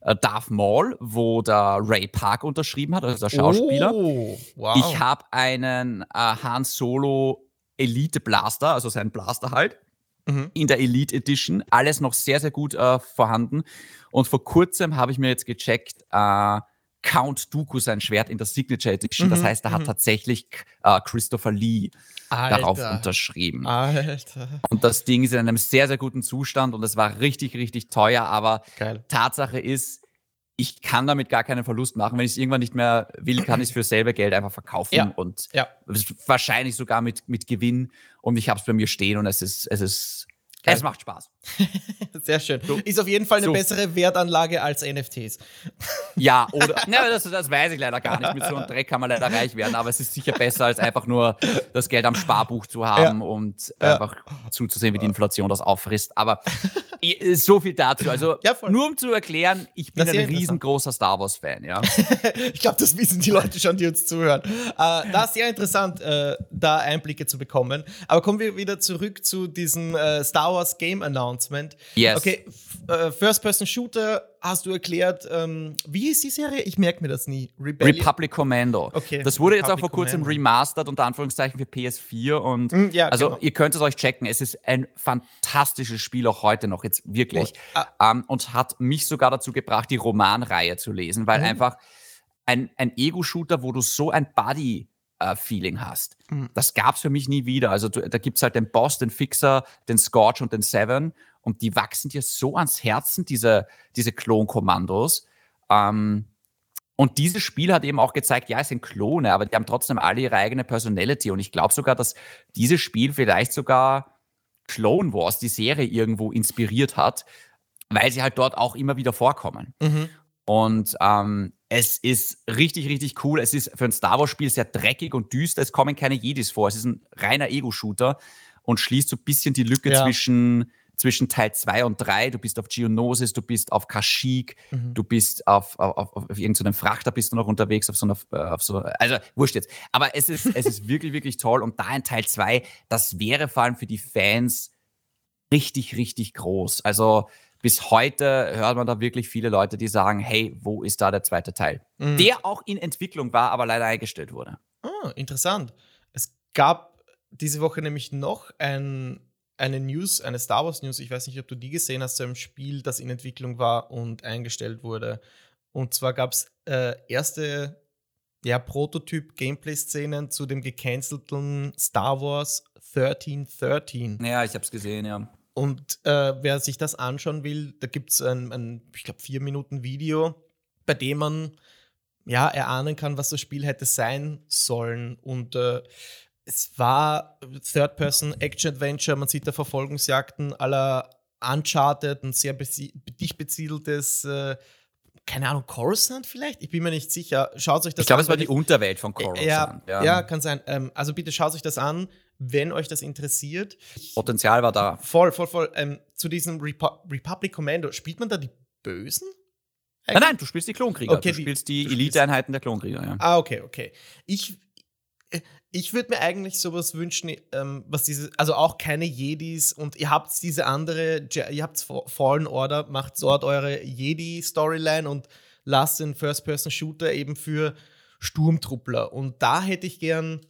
äh, Darth Maul, wo der Ray Park unterschrieben hat, also der Schauspieler. Oh, wow. Ich habe einen äh, Han Solo Elite Blaster, also sein Blaster halt. Mhm. In der Elite Edition. Alles noch sehr, sehr gut äh, vorhanden. Und vor kurzem habe ich mir jetzt gecheckt, äh, Count Dooku sein Schwert in der Signature Edition. Mhm, das heißt, da hat mhm. tatsächlich äh, Christopher Lee Alter. darauf unterschrieben. Alter. Und das Ding ist in einem sehr, sehr guten Zustand und es war richtig, richtig teuer. Aber Geil. Tatsache ist, ich kann damit gar keinen Verlust machen. Wenn ich es irgendwann nicht mehr will, kann ich es für selber Geld einfach verkaufen ja. und ja. wahrscheinlich sogar mit, mit Gewinn. Und ich habe es bei mir stehen und es ist, es ist Geil. Es macht Spaß. Sehr schön. So. Ist auf jeden Fall eine so. bessere Wertanlage als NFTs. Ja, oder. ne, das, das weiß ich leider gar nicht. Mit so einem Dreck kann man leider reich werden, aber es ist sicher besser, als einfach nur das Geld am Sparbuch zu haben ja. und ja. einfach zuzusehen, wie die Inflation das auffrisst. Aber so viel dazu. Also, ja, nur um zu erklären, ich bin ein riesengroßer Star Wars-Fan, ja. ich glaube, das wissen die Leute schon, die uns zuhören. Äh, da ist sehr interessant, äh, da Einblicke zu bekommen. Aber kommen wir wieder zurück zu diesem äh, Star Wars Game Announcement. Yes. Okay, äh, First-Person-Shooter hast du erklärt. Ähm, wie hieß die Serie? Ich merke mir das nie. Rebellion? Republic Commando. Okay. Das wurde Republic jetzt auch vor kurzem remastered, unter Anführungszeichen für PS4. Und mm, ja, also genau. ihr könnt es euch checken. Es ist ein fantastisches Spiel auch heute noch, jetzt wirklich. Oh, ah. ähm, und hat mich sogar dazu gebracht, die Romanreihe zu lesen, weil mhm. einfach ein, ein Ego-Shooter, wo du so ein Buddy Feeling hast. Mhm. Das gab es für mich nie wieder. Also du, da gibt es halt den Boss, den Fixer, den Scorch und den Seven und die wachsen dir so ans Herzen, diese, diese Klonkommandos. Ähm, und dieses Spiel hat eben auch gezeigt, ja, es sind Klone, aber die haben trotzdem alle ihre eigene Personality. Und ich glaube sogar, dass dieses Spiel vielleicht sogar Clone Wars, die Serie, irgendwo inspiriert hat, weil sie halt dort auch immer wieder vorkommen. Mhm. Und ähm, es ist richtig, richtig cool. Es ist für ein Star Wars-Spiel sehr dreckig und düster. Es kommen keine Jedis vor. Es ist ein reiner Ego-Shooter und schließt so ein bisschen die Lücke ja. zwischen zwischen Teil 2 und 3. Du bist auf Geonosis, du bist auf Kashyyyk, mhm. du bist auf, auf, auf, auf irgendeinem Frachter bist du noch unterwegs, auf so einer, äh, auf so, also wurscht jetzt. Aber es ist, es ist wirklich, wirklich toll. Und da in Teil 2, das wäre vor allem für die Fans richtig, richtig groß. Also bis heute hört man da wirklich viele Leute, die sagen, hey, wo ist da der zweite Teil? Mhm. Der auch in Entwicklung war, aber leider eingestellt wurde. Ah, interessant. Es gab diese Woche nämlich noch ein eine News, eine Star Wars News, ich weiß nicht, ob du die gesehen hast, zu einem Spiel, das in Entwicklung war und eingestellt wurde. Und zwar gab es äh, erste ja, Prototyp-Gameplay-Szenen zu dem gecancelten Star Wars 1313. Ja, ich habe es gesehen, ja. Und äh, wer sich das anschauen will, da gibt es ein, ein, ich glaube, vier Minuten Video, bei dem man ja erahnen kann, was das Spiel hätte sein sollen. Und äh, es war Third-Person-Action-Adventure, man sieht da Verfolgungsjagden aller Uncharted, ein sehr dicht besiedeltes, äh, keine Ahnung, Coruscant vielleicht? Ich bin mir nicht sicher. Schaut euch das ich glaube, es war die Unterwelt von Coruscant. Ja, ja. ja kann sein. Ähm, also bitte schaut euch das an, wenn euch das interessiert. Potenzial war da. Voll, voll, voll. Ähm, zu diesem Repu Republic Commando, spielt man da die Bösen? Nein, nein, du spielst die Klonkrieger. Okay, du spielst die, die Elite-Einheiten der Klonkrieger, ja. Ah, okay, okay. Ich, ich würde mir eigentlich sowas wünschen, ähm, was diese, also auch keine Jedis und ihr habt diese andere, ihr habt Fallen Order, macht dort eure Jedi-Storyline und lasst den First-Person-Shooter eben für Sturmtruppler. Und da hätte ich gern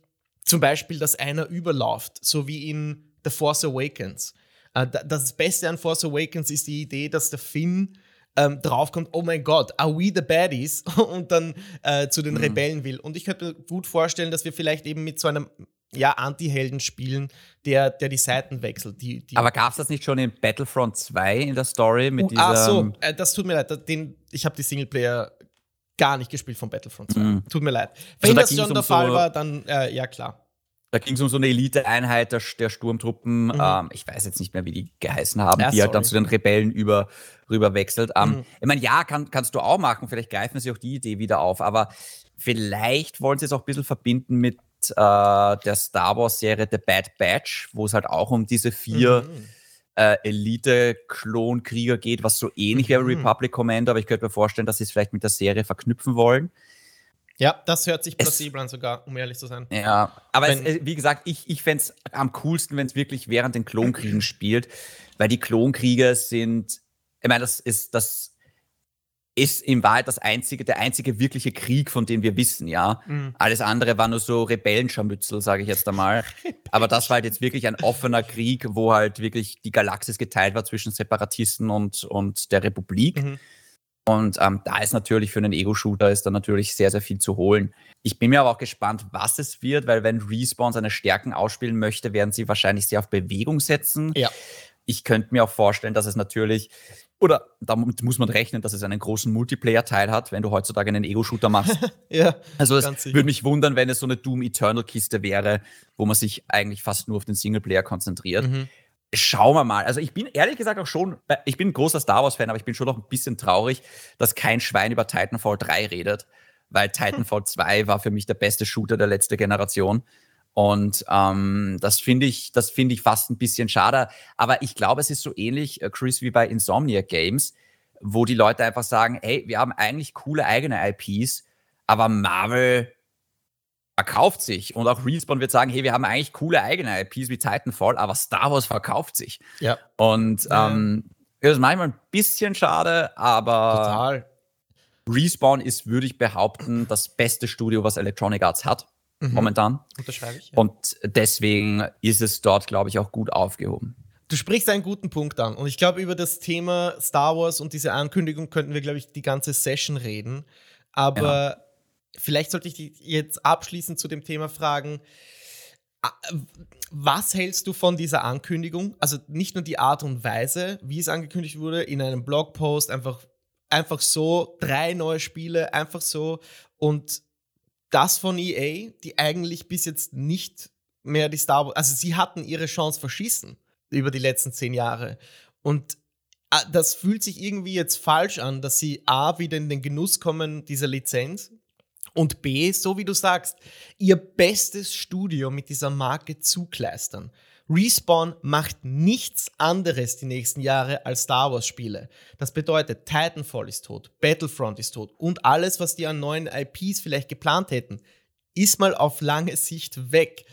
zum Beispiel, dass einer überläuft, so wie in The Force Awakens. Äh, das Beste an Force Awakens ist die Idee, dass der Finn ähm, draufkommt, oh mein Gott, are we the baddies? und dann äh, zu den mhm. Rebellen will. Und ich könnte mir gut vorstellen, dass wir vielleicht eben mit so einem ja, Anti-Helden spielen, der, der die Seiten wechselt. Die, die Aber gab es das nicht schon in Battlefront 2 in der Story mit oh, dieser. Ach so, äh, das tut mir leid. Den, ich habe die Singleplayer gar nicht gespielt von Battlefront 2. Mhm. Tut mir leid. Wenn also da das schon der Fall so war, dann äh, ja klar. Da ging es um so eine Elite-Einheit der, der, Sturmtruppen. Mhm. Ähm, ich weiß jetzt nicht mehr, wie die geheißen haben, ja, die halt dann zu den Rebellen über, rüber wechselt. Ähm, mhm. Ich meine, ja, kann, kannst du auch machen. Vielleicht greifen sie auch die Idee wieder auf. Aber vielleicht wollen sie es auch ein bisschen verbinden mit äh, der Star Wars-Serie The Bad Batch, wo es halt auch um diese vier mhm. Äh, Elite-Klonkrieger geht, was so ähnlich wäre mhm. Republic Commander. Aber ich könnte mir vorstellen, dass sie es vielleicht mit der Serie verknüpfen wollen. Ja, das hört sich plausibel an sogar, um ehrlich zu sein. Ja, aber es, äh, wie gesagt, ich, ich fände es am coolsten, wenn es wirklich während den Klonkriegen spielt, weil die Klonkriege sind, ich meine, das ist, das ist in Wahrheit das einzige, der einzige wirkliche Krieg, von dem wir wissen, ja. Mhm. Alles andere war nur so Rebellenscharmützel, sage ich jetzt einmal. Aber das war halt jetzt wirklich ein offener Krieg, wo halt wirklich die Galaxis geteilt war zwischen Separatisten und, und der Republik. Mhm. Und ähm, da ist natürlich für einen Ego-Shooter ist da natürlich sehr, sehr viel zu holen. Ich bin mir aber auch gespannt, was es wird, weil wenn Respawn seine Stärken ausspielen möchte, werden sie wahrscheinlich sehr auf Bewegung setzen. Ja. Ich könnte mir auch vorstellen, dass es natürlich, oder damit muss man rechnen, dass es einen großen Multiplayer-Teil hat, wenn du heutzutage einen Ego-Shooter machst. ja. Also es würde mich wundern, wenn es so eine Doom Eternal-Kiste wäre, wo man sich eigentlich fast nur auf den Singleplayer konzentriert. Mhm schauen wir mal. Also ich bin ehrlich gesagt auch schon, ich bin ein großer Star Wars-Fan, aber ich bin schon noch ein bisschen traurig, dass kein Schwein über Titanfall 3 redet, weil Titanfall 2 war für mich der beste Shooter der letzten Generation. Und ähm, das finde ich, das finde ich fast ein bisschen schade. Aber ich glaube, es ist so ähnlich, äh, Chris, wie bei Insomniac Games, wo die Leute einfach sagen, hey, wir haben eigentlich coole eigene IPs, aber Marvel verkauft sich. Und auch Respawn wird sagen, hey, wir haben eigentlich coole eigene IPs wie Titanfall, aber Star Wars verkauft sich. Ja. Und ähm, das ist manchmal ein bisschen schade, aber Total. Respawn ist, würde ich behaupten, das beste Studio, was Electronic Arts hat. Mhm. Momentan. Unterschreibe ich. Ja. Und deswegen ist es dort, glaube ich, auch gut aufgehoben. Du sprichst einen guten Punkt an. Und ich glaube, über das Thema Star Wars und diese Ankündigung könnten wir, glaube ich, die ganze Session reden. Aber ja vielleicht sollte ich dich jetzt abschließend zu dem Thema fragen, was hältst du von dieser Ankündigung? Also nicht nur die Art und Weise, wie es angekündigt wurde, in einem Blogpost, einfach, einfach so, drei neue Spiele, einfach so. Und das von EA, die eigentlich bis jetzt nicht mehr die Star Wars, also sie hatten ihre Chance verschissen über die letzten zehn Jahre. Und das fühlt sich irgendwie jetzt falsch an, dass sie A, wieder in den Genuss kommen dieser Lizenz, und B, so wie du sagst, ihr bestes Studio mit dieser Marke zukleistern. Respawn macht nichts anderes die nächsten Jahre als Star Wars Spiele. Das bedeutet, Titanfall ist tot, Battlefront ist tot und alles, was die an neuen IPs vielleicht geplant hätten, ist mal auf lange Sicht weg.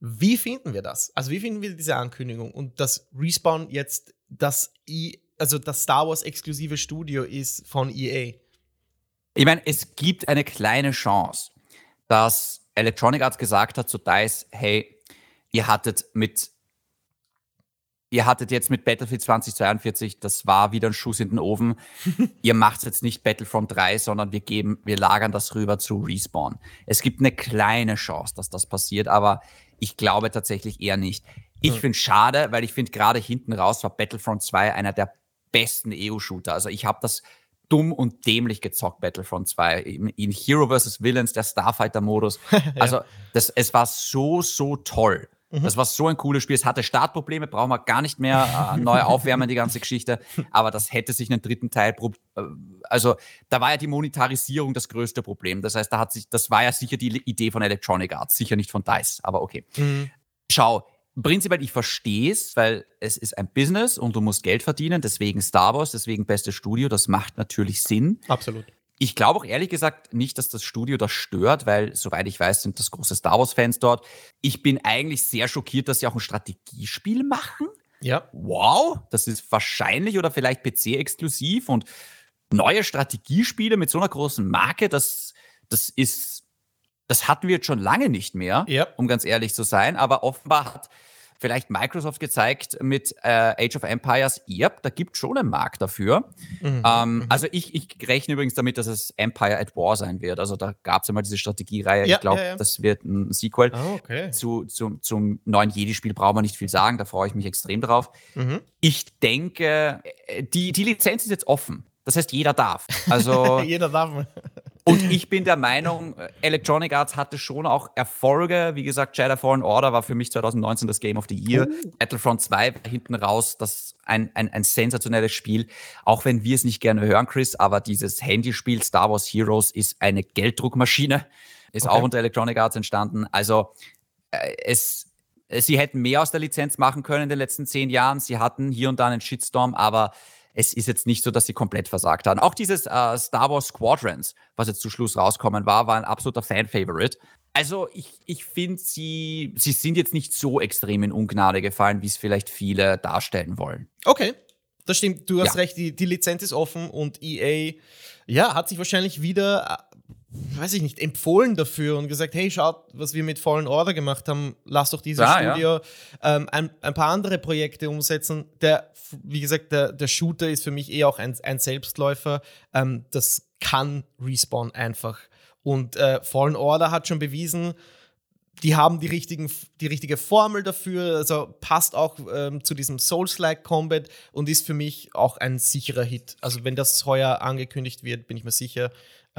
Wie finden wir das? Also wie finden wir diese Ankündigung und dass Respawn jetzt das, I also das Star Wars exklusive Studio ist von EA? Ich meine, es gibt eine kleine Chance, dass Electronic Arts gesagt hat zu DICE, hey, ihr hattet mit ihr hattet jetzt mit Battlefield 2042, das war wieder ein Schuss in den Ofen. ihr macht jetzt nicht Battlefront 3, sondern wir geben, wir lagern das rüber zu Respawn. Es gibt eine kleine Chance, dass das passiert, aber ich glaube tatsächlich eher nicht. Ich finde es schade, weil ich finde gerade hinten raus war Battlefront 2 einer der besten EU-Shooter. Also ich habe das dumm und dämlich gezockt, Battlefront 2. In, in Hero vs. Villains, der Starfighter-Modus. ja. Also das, es war so, so toll. Mhm. Das war so ein cooles Spiel. Es hatte Startprobleme, brauchen wir gar nicht mehr äh, neu aufwärmen, die ganze Geschichte. Aber das hätte sich einen dritten Teil, äh, also da war ja die Monetarisierung das größte Problem. Das heißt, da hat sich, das war ja sicher die Idee von Electronic Arts, sicher nicht von DICE, aber okay. Mhm. Schau, prinzipiell, ich verstehe es, weil es ist ein Business und du musst Geld verdienen, deswegen Star Wars, deswegen bestes Studio, das macht natürlich Sinn. Absolut. Ich glaube auch ehrlich gesagt nicht, dass das Studio das stört, weil, soweit ich weiß, sind das große Star Wars-Fans dort. Ich bin eigentlich sehr schockiert, dass sie auch ein Strategiespiel machen. Ja. Wow, das ist wahrscheinlich oder vielleicht PC-exklusiv und neue Strategiespiele mit so einer großen Marke, das, das ist, das hatten wir jetzt schon lange nicht mehr, ja. um ganz ehrlich zu sein. Aber offenbar hat vielleicht Microsoft gezeigt mit äh, Age of Empires, yep, da gibt schon einen Markt dafür. Mhm. Ähm, mhm. also ich, ich rechne übrigens damit, dass es Empire at War sein wird. Also da gab es ja mal diese Strategiereihe. Ja, ich glaube, ja, ja. das wird ein Sequel. Oh, okay. zu, zu, zum neuen Jedi-Spiel brauchen wir nicht viel sagen, da freue ich mich extrem drauf. Mhm. Ich denke, äh, die, die Lizenz ist jetzt offen. Das heißt, jeder darf. Also jeder darf. Und ich bin der Meinung, Electronic Arts hatte schon auch Erfolge. Wie gesagt, Jedi Fallen Order war für mich 2019 das Game of the Year. Oh. Battlefront 2 hinten raus, das ein, ein, ein sensationelles Spiel. Auch wenn wir es nicht gerne hören, Chris, aber dieses Handyspiel Star Wars Heroes ist eine Gelddruckmaschine. Ist okay. auch unter Electronic Arts entstanden. Also äh, es, sie hätten mehr aus der Lizenz machen können in den letzten zehn Jahren. Sie hatten hier und da einen Shitstorm, aber es ist jetzt nicht so, dass sie komplett versagt haben. Auch dieses äh, Star Wars Squadrons, was jetzt zu Schluss rauskommen war, war ein absoluter Fan-Favorite. Also ich, ich finde, sie, sie sind jetzt nicht so extrem in Ungnade gefallen, wie es vielleicht viele darstellen wollen. Okay, das stimmt. Du hast ja. recht, die, die Lizenz ist offen und EA ja, hat sich wahrscheinlich wieder weiß ich nicht, empfohlen dafür und gesagt, hey, schaut, was wir mit Fallen Order gemacht haben, lass doch dieses ja, Studio ja. Ähm, ein, ein, paar andere Projekte umsetzen. Der, wie gesagt, der, der Shooter ist für mich eh auch ein, ein Selbstläufer. Ähm, das kann Respawn einfach. Und äh, Fallen Order hat schon bewiesen, die haben die, richtigen, die richtige Formel dafür, also passt auch ähm, zu diesem Souls-like Combat und ist für mich auch ein sicherer Hit. Also wenn das heuer angekündigt wird, bin ich mir sicher,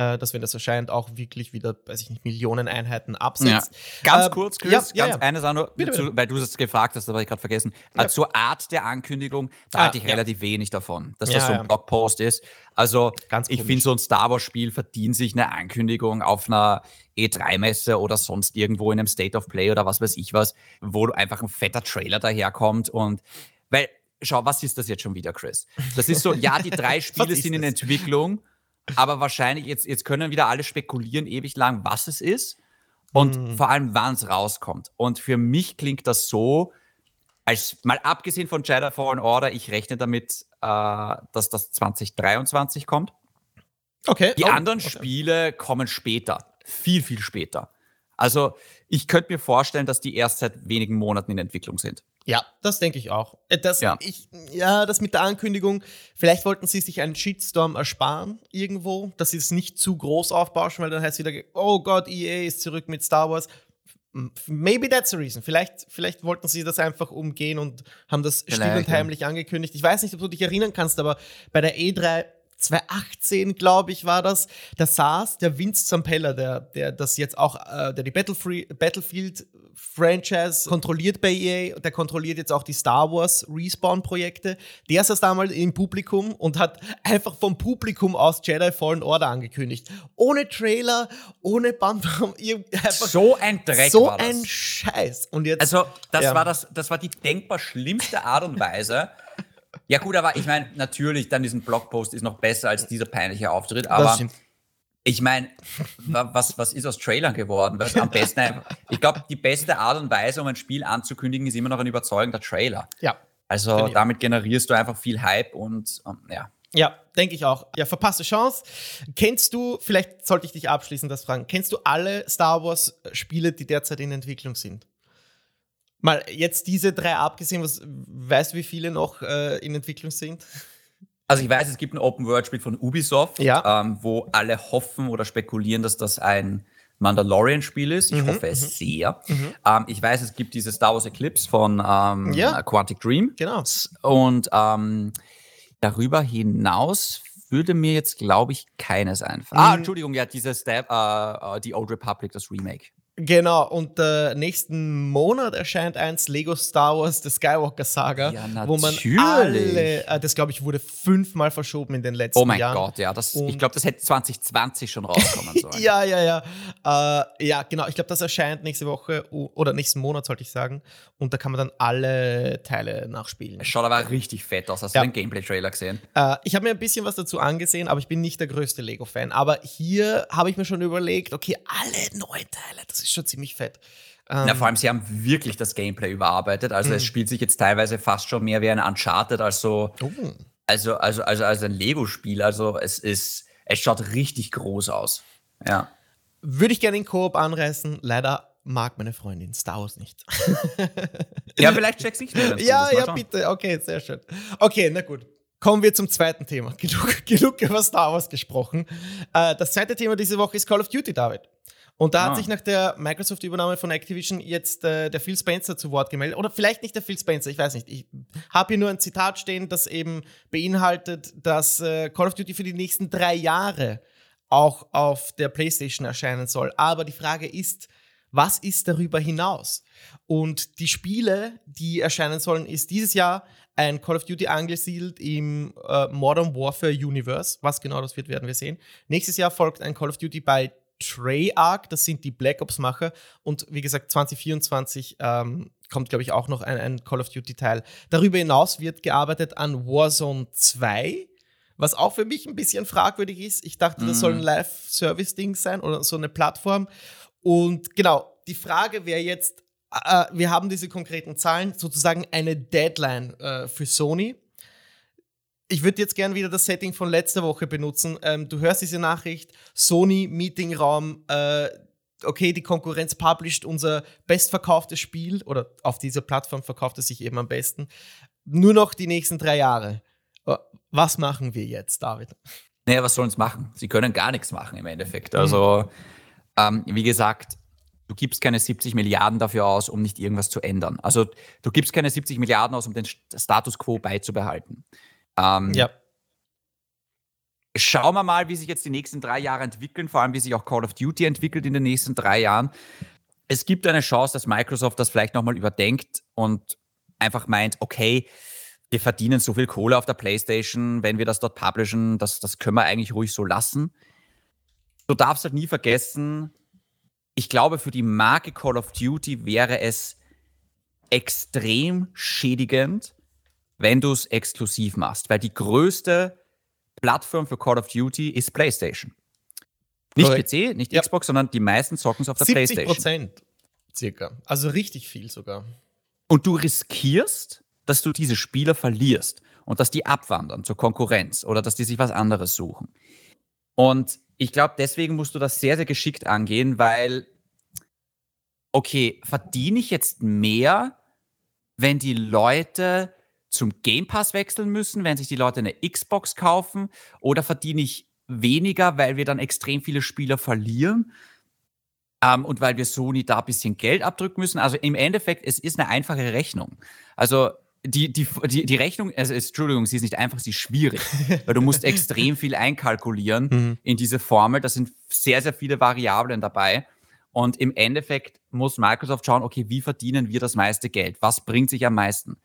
äh, dass wenn das erscheint, auch wirklich wieder, weiß ich nicht, Millionen Einheiten absetzt. Ja. Ganz äh, kurz, Chris, ja, ganz ja, eine Sache nur, bitte, bitte. weil du es gefragt hast, da habe ich gerade vergessen. Ja. zur Art der Ankündigung, da ah, halte ich relativ wenig davon, dass das so ein Blogpost ist. Also ganz ich finde, so ein Star Wars-Spiel verdient sich eine Ankündigung auf einer E3-Messe oder sonst irgendwo in einem State of Play oder was weiß ich was, wo einfach ein fetter Trailer daherkommt und weil schau, was ist das jetzt schon wieder, Chris? Das ist so, ja, die drei Spiele sind in Entwicklung aber wahrscheinlich, jetzt, jetzt können wieder alle spekulieren ewig lang, was es ist und mhm. vor allem, wann es rauskommt. Und für mich klingt das so, als mal abgesehen von Jedi Fallen Order, ich rechne damit, äh, dass das 2023 kommt. Okay. Die oh, anderen okay. Spiele kommen später, viel, viel später. Also ich könnte mir vorstellen, dass die erst seit wenigen Monaten in Entwicklung sind. Ja, das denke ich auch. Äh, das, ja. Ich, ja, das mit der Ankündigung, vielleicht wollten sie sich einen Shitstorm ersparen irgendwo, dass sie es nicht zu groß aufbauschen, weil dann heißt es wieder, oh Gott, EA ist zurück mit Star Wars. Maybe that's the reason. Vielleicht, vielleicht wollten sie das einfach umgehen und haben das still und heimlich angekündigt. Ich weiß nicht, ob du dich erinnern kannst, aber bei der E3 2018, glaube ich, war das. Da saß der Vince Zampella, der, der das jetzt auch, äh, der die Battlefield Franchise kontrolliert bei EA, der kontrolliert jetzt auch die Star Wars Respawn-Projekte. Der saß damals im Publikum und hat einfach vom Publikum aus Jedi Fallen Order angekündigt. Ohne Trailer, ohne Band. So ein Dreck. So ein Scheiß. Und jetzt, also, das, ja. war das, das war die denkbar schlimmste Art und Weise. Ja, gut, aber ich meine, natürlich, dann diesen Blogpost ist noch besser als dieser peinliche Auftritt, aber ich meine, was, was ist aus Trailern geworden? Was am besten, ich glaube, die beste Art und Weise, um ein Spiel anzukündigen, ist immer noch ein überzeugender Trailer. Ja. Also damit generierst du einfach viel Hype und um, ja. Ja, denke ich auch. Ja, verpasste Chance. Kennst du, vielleicht sollte ich dich abschließend das fragen, kennst du alle Star Wars-Spiele, die derzeit in Entwicklung sind? Mal jetzt diese drei abgesehen, was, weißt du, wie viele noch äh, in Entwicklung sind? Also ich weiß, es gibt ein Open-World-Spiel von Ubisoft, ja. ähm, wo alle hoffen oder spekulieren, dass das ein Mandalorian-Spiel ist. Ich mhm, hoffe es mhm. sehr. Mhm. Ähm, ich weiß, es gibt diese Star Wars Eclipse von ähm, ja. Quantic Dream. Genau. Und ähm, darüber hinaus würde mir jetzt, glaube ich, keines einfallen. Ah, Entschuldigung, ja, dieses äh, äh, die Old Republic, das Remake. Genau, und äh, nächsten Monat erscheint eins Lego Star Wars The Skywalker Saga, ja, wo man alle, äh, das glaube ich wurde fünfmal verschoben in den letzten Jahren. Oh mein Jahren. Gott, ja, das, ich glaube, das hätte 2020 schon rauskommen sollen. ja, ja, ja. Äh, ja, genau, ich glaube, das erscheint nächste Woche oder nächsten Monat, sollte ich sagen. Und da kann man dann alle Teile nachspielen. Es schaut aber richtig fett aus. Hast ja. du den Gameplay-Trailer gesehen? Äh, ich habe mir ein bisschen was dazu angesehen, aber ich bin nicht der größte Lego-Fan. Aber hier habe ich mir schon überlegt, okay, alle neuen Teile, das ist schon ziemlich fett. Ähm, Na, vor allem, sie haben wirklich das Gameplay überarbeitet. Also, es mhm. spielt sich jetzt teilweise fast schon mehr wie ein Uncharted als so, oh. also, also, also, als ein Lego-Spiel. Also, es ist, es schaut richtig groß aus. Ja. Würde ich gerne in Koop anreißen. Leider mag meine Freundin Star Wars nicht. ja, vielleicht check's ich mir. Ja, ja, bitte. Okay, sehr schön. Okay, na gut. Kommen wir zum zweiten Thema. Genug, genug über Star Wars gesprochen. Äh, das zweite Thema diese Woche ist Call of Duty, David. Und da ah. hat sich nach der Microsoft-Übernahme von Activision jetzt äh, der Phil Spencer zu Wort gemeldet. Oder vielleicht nicht der Phil Spencer, ich weiß nicht. Ich habe hier nur ein Zitat stehen, das eben beinhaltet, dass äh, Call of Duty für die nächsten drei Jahre auch auf der PlayStation erscheinen soll. Aber die Frage ist, was ist darüber hinaus? Und die Spiele, die erscheinen sollen, ist dieses Jahr ein Call of Duty angesiedelt im äh, Modern Warfare Universe. Was genau das wird, werden wir sehen. Nächstes Jahr folgt ein Call of Duty bei Treyarch, das sind die Black Ops-Macher. Und wie gesagt, 2024 ähm, kommt, glaube ich, auch noch ein, ein Call of Duty-Teil. Darüber hinaus wird gearbeitet an Warzone 2, was auch für mich ein bisschen fragwürdig ist. Ich dachte, das soll ein mhm. Live-Service-Ding sein oder so eine Plattform. Und genau, die Frage wäre jetzt, äh, wir haben diese konkreten Zahlen, sozusagen eine Deadline äh, für Sony ich würde jetzt gerne wieder das Setting von letzter Woche benutzen. Ähm, du hörst diese Nachricht, Sony Meetingraum, äh, okay, die Konkurrenz published unser bestverkauftes Spiel oder auf dieser Plattform verkauft es sich eben am besten. Nur noch die nächsten drei Jahre. Äh, was machen wir jetzt, David? Naja, was sollen sie machen? Sie können gar nichts machen im Endeffekt. Also, mhm. ähm, wie gesagt, du gibst keine 70 Milliarden dafür aus, um nicht irgendwas zu ändern. Also, du gibst keine 70 Milliarden aus, um den Status quo beizubehalten. Ähm, ja. Schauen wir mal, wie sich jetzt die nächsten drei Jahre entwickeln, vor allem wie sich auch Call of Duty entwickelt in den nächsten drei Jahren. Es gibt eine Chance, dass Microsoft das vielleicht nochmal überdenkt und einfach meint, okay, wir verdienen so viel Kohle auf der PlayStation, wenn wir das dort publishen, das, das können wir eigentlich ruhig so lassen. Du darfst halt nie vergessen, ich glaube, für die Marke Call of Duty wäre es extrem schädigend, wenn du es exklusiv machst. Weil die größte Plattform für Call of Duty ist PlayStation. Nicht Correct. PC, nicht ja. Xbox, sondern die meisten zocken es auf der 70 PlayStation. Prozent circa. Also richtig viel sogar. Und du riskierst, dass du diese Spieler verlierst und dass die abwandern zur Konkurrenz oder dass die sich was anderes suchen. Und ich glaube, deswegen musst du das sehr, sehr geschickt angehen, weil, okay, verdiene ich jetzt mehr, wenn die Leute zum Game Pass wechseln müssen, wenn sich die Leute eine Xbox kaufen? Oder verdiene ich weniger, weil wir dann extrem viele Spieler verlieren? Ähm, und weil wir Sony da ein bisschen Geld abdrücken müssen. Also im Endeffekt, es ist eine einfache Rechnung. Also die, die, die, die Rechnung, also Entschuldigung, sie ist nicht einfach, sie ist schwierig, weil du musst extrem viel einkalkulieren mhm. in diese Formel. Da sind sehr, sehr viele Variablen dabei. Und im Endeffekt muss Microsoft schauen, okay, wie verdienen wir das meiste Geld? Was bringt sich am meisten?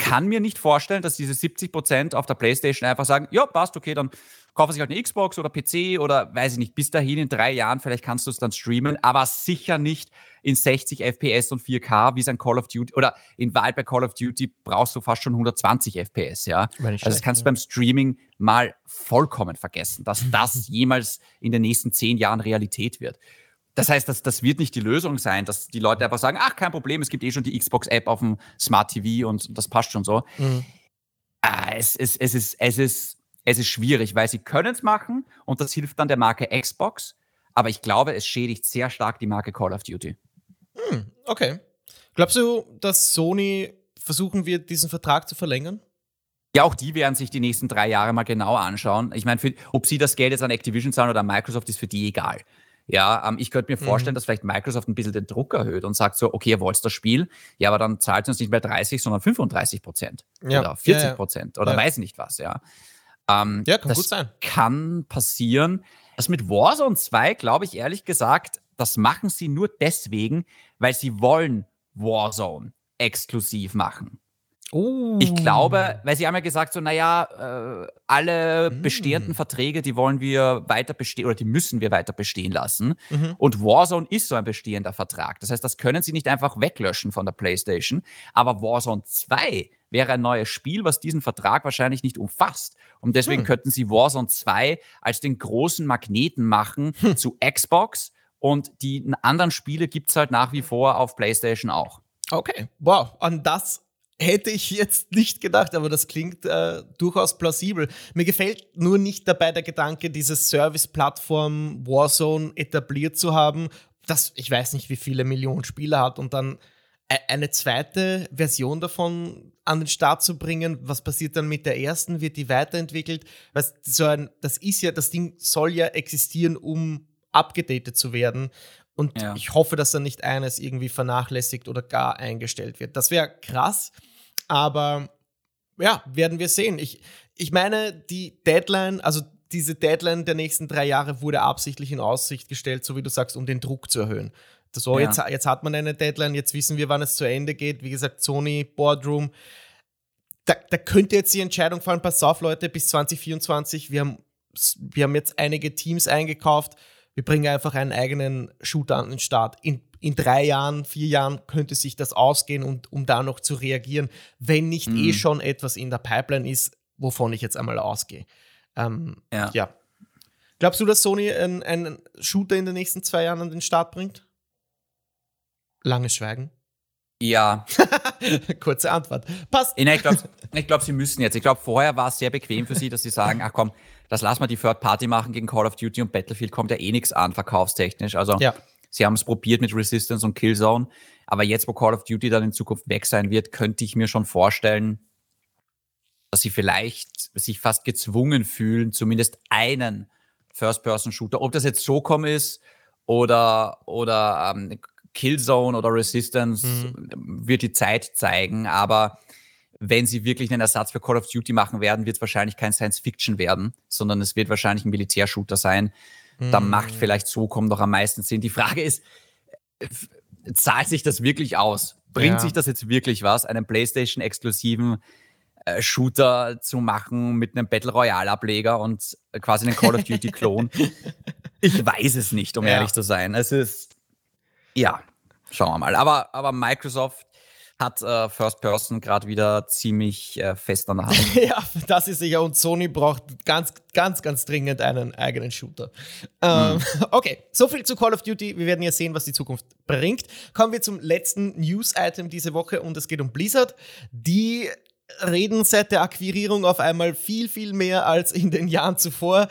Ich kann mir nicht vorstellen, dass diese 70 Prozent auf der PlayStation einfach sagen, ja, passt, okay, dann kaufen sich halt eine Xbox oder PC oder weiß ich nicht, bis dahin in drei Jahren, vielleicht kannst du es dann streamen, aber sicher nicht in 60 FPS und 4K, wie es ein Call of Duty oder in Wahrheit bei Call of Duty brauchst du fast schon 120 FPS, ja. Also das kannst du beim Streaming mal vollkommen vergessen, dass das jemals in den nächsten zehn Jahren Realität wird. Das heißt, das, das wird nicht die Lösung sein, dass die Leute einfach sagen, ach, kein Problem, es gibt eh schon die Xbox-App auf dem Smart TV und das passt schon so. Mhm. Ah, es, es, es, ist, es, ist, es ist schwierig, weil sie können es machen und das hilft dann der Marke Xbox, aber ich glaube, es schädigt sehr stark die Marke Call of Duty. Hm, okay. Glaubst du, dass Sony versuchen wird, diesen Vertrag zu verlängern? Ja, auch die werden sich die nächsten drei Jahre mal genau anschauen. Ich meine, ob sie das Geld jetzt an Activision zahlen oder an Microsoft, ist für die egal. Ja, ähm, ich könnte mir vorstellen, mhm. dass vielleicht Microsoft ein bisschen den Druck erhöht und sagt so, okay, ihr wollt das Spiel, ja, aber dann zahlt es uns nicht mehr 30, sondern 35 Prozent ja. oder 40 Prozent ja, ja. oder weiß nicht was, ja. Ähm, ja, kann das gut sein. Kann passieren. Das mit Warzone 2, glaube ich ehrlich gesagt, das machen sie nur deswegen, weil sie wollen Warzone exklusiv machen. Oh. Ich glaube, weil sie haben ja gesagt, so, naja, äh, alle mm. bestehenden Verträge, die wollen wir weiter bestehen oder die müssen wir weiter bestehen lassen. Mhm. Und Warzone ist so ein bestehender Vertrag. Das heißt, das können sie nicht einfach weglöschen von der PlayStation. Aber Warzone 2 wäre ein neues Spiel, was diesen Vertrag wahrscheinlich nicht umfasst. Und deswegen hm. könnten sie Warzone 2 als den großen Magneten machen hm. zu Xbox. Und die anderen Spiele gibt es halt nach wie vor auf PlayStation auch. Okay, wow, an das hätte ich jetzt nicht gedacht, aber das klingt äh, durchaus plausibel. Mir gefällt nur nicht dabei der Gedanke, diese Service-Plattform Warzone etabliert zu haben, das ich weiß nicht, wie viele Millionen Spieler hat und dann e-, eine zweite Version davon an den Start zu bringen. Was passiert dann mit der ersten? Wird die weiterentwickelt? Was, so ein, das ist ja, das Ding soll ja existieren, um abgedatet zu werden. Und ja. ich hoffe, dass dann nicht eines irgendwie vernachlässigt oder gar eingestellt wird. Das wäre krass. Aber ja, werden wir sehen. Ich, ich meine, die Deadline, also diese Deadline der nächsten drei Jahre wurde absichtlich in Aussicht gestellt, so wie du sagst, um den Druck zu erhöhen. So, ja. jetzt, jetzt hat man eine Deadline, jetzt wissen wir, wann es zu Ende geht. Wie gesagt, Sony, Boardroom. Da, da könnte jetzt die Entscheidung fallen, pass auf, Leute, bis 2024, wir haben, wir haben jetzt einige Teams eingekauft, wir bringen einfach einen eigenen Shooter an den Start. In in drei Jahren, vier Jahren könnte sich das ausgehen und um da noch zu reagieren, wenn nicht eh mhm. eh schon etwas in der Pipeline ist, wovon ich jetzt einmal ausgehe. Ähm, ja. ja. Glaubst du, dass Sony einen, einen Shooter in den nächsten zwei Jahren an den Start bringt? Langes Schweigen. Ja. Kurze Antwort. Passt. Ich glaube, glaub, sie müssen jetzt. Ich glaube, vorher war es sehr bequem für sie, dass sie sagen, ach komm, das lass mal die Third Party machen gegen Call of Duty und Battlefield kommt ja eh nichts an, verkaufstechnisch. Also ja. Sie haben es probiert mit Resistance und Killzone, aber jetzt, wo Call of Duty dann in Zukunft weg sein wird, könnte ich mir schon vorstellen, dass sie vielleicht sich fast gezwungen fühlen, zumindest einen First-Person-Shooter, ob das jetzt SOCOM ist oder, oder ähm, Killzone oder Resistance, mhm. wird die Zeit zeigen, aber wenn sie wirklich einen Ersatz für Call of Duty machen werden, wird es wahrscheinlich kein Science-Fiction werden, sondern es wird wahrscheinlich ein Militärshooter sein, da mhm. macht vielleicht so kommt noch am meisten Sinn. Die Frage ist, zahlt sich das wirklich aus? Bringt ja. sich das jetzt wirklich was, einen PlayStation-exklusiven äh, Shooter zu machen mit einem Battle Royale-Ableger und quasi einen Call of Duty-Klon? ich weiß es nicht, um ja. ehrlich zu sein. Es ist, ja, schauen wir mal. Aber, aber Microsoft hat äh, First Person gerade wieder ziemlich äh, fest an der Hand. ja, das ist sicher. Und Sony braucht ganz, ganz, ganz dringend einen eigenen Shooter. Ähm, mhm. Okay, so viel zu Call of Duty. Wir werden ja sehen, was die Zukunft bringt. Kommen wir zum letzten News-Item diese Woche und es geht um Blizzard. Die reden seit der Akquirierung auf einmal viel, viel mehr als in den Jahren zuvor.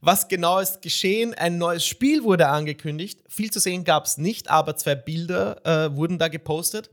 Was genau ist geschehen? Ein neues Spiel wurde angekündigt. Viel zu sehen gab es nicht, aber zwei Bilder äh, wurden da gepostet.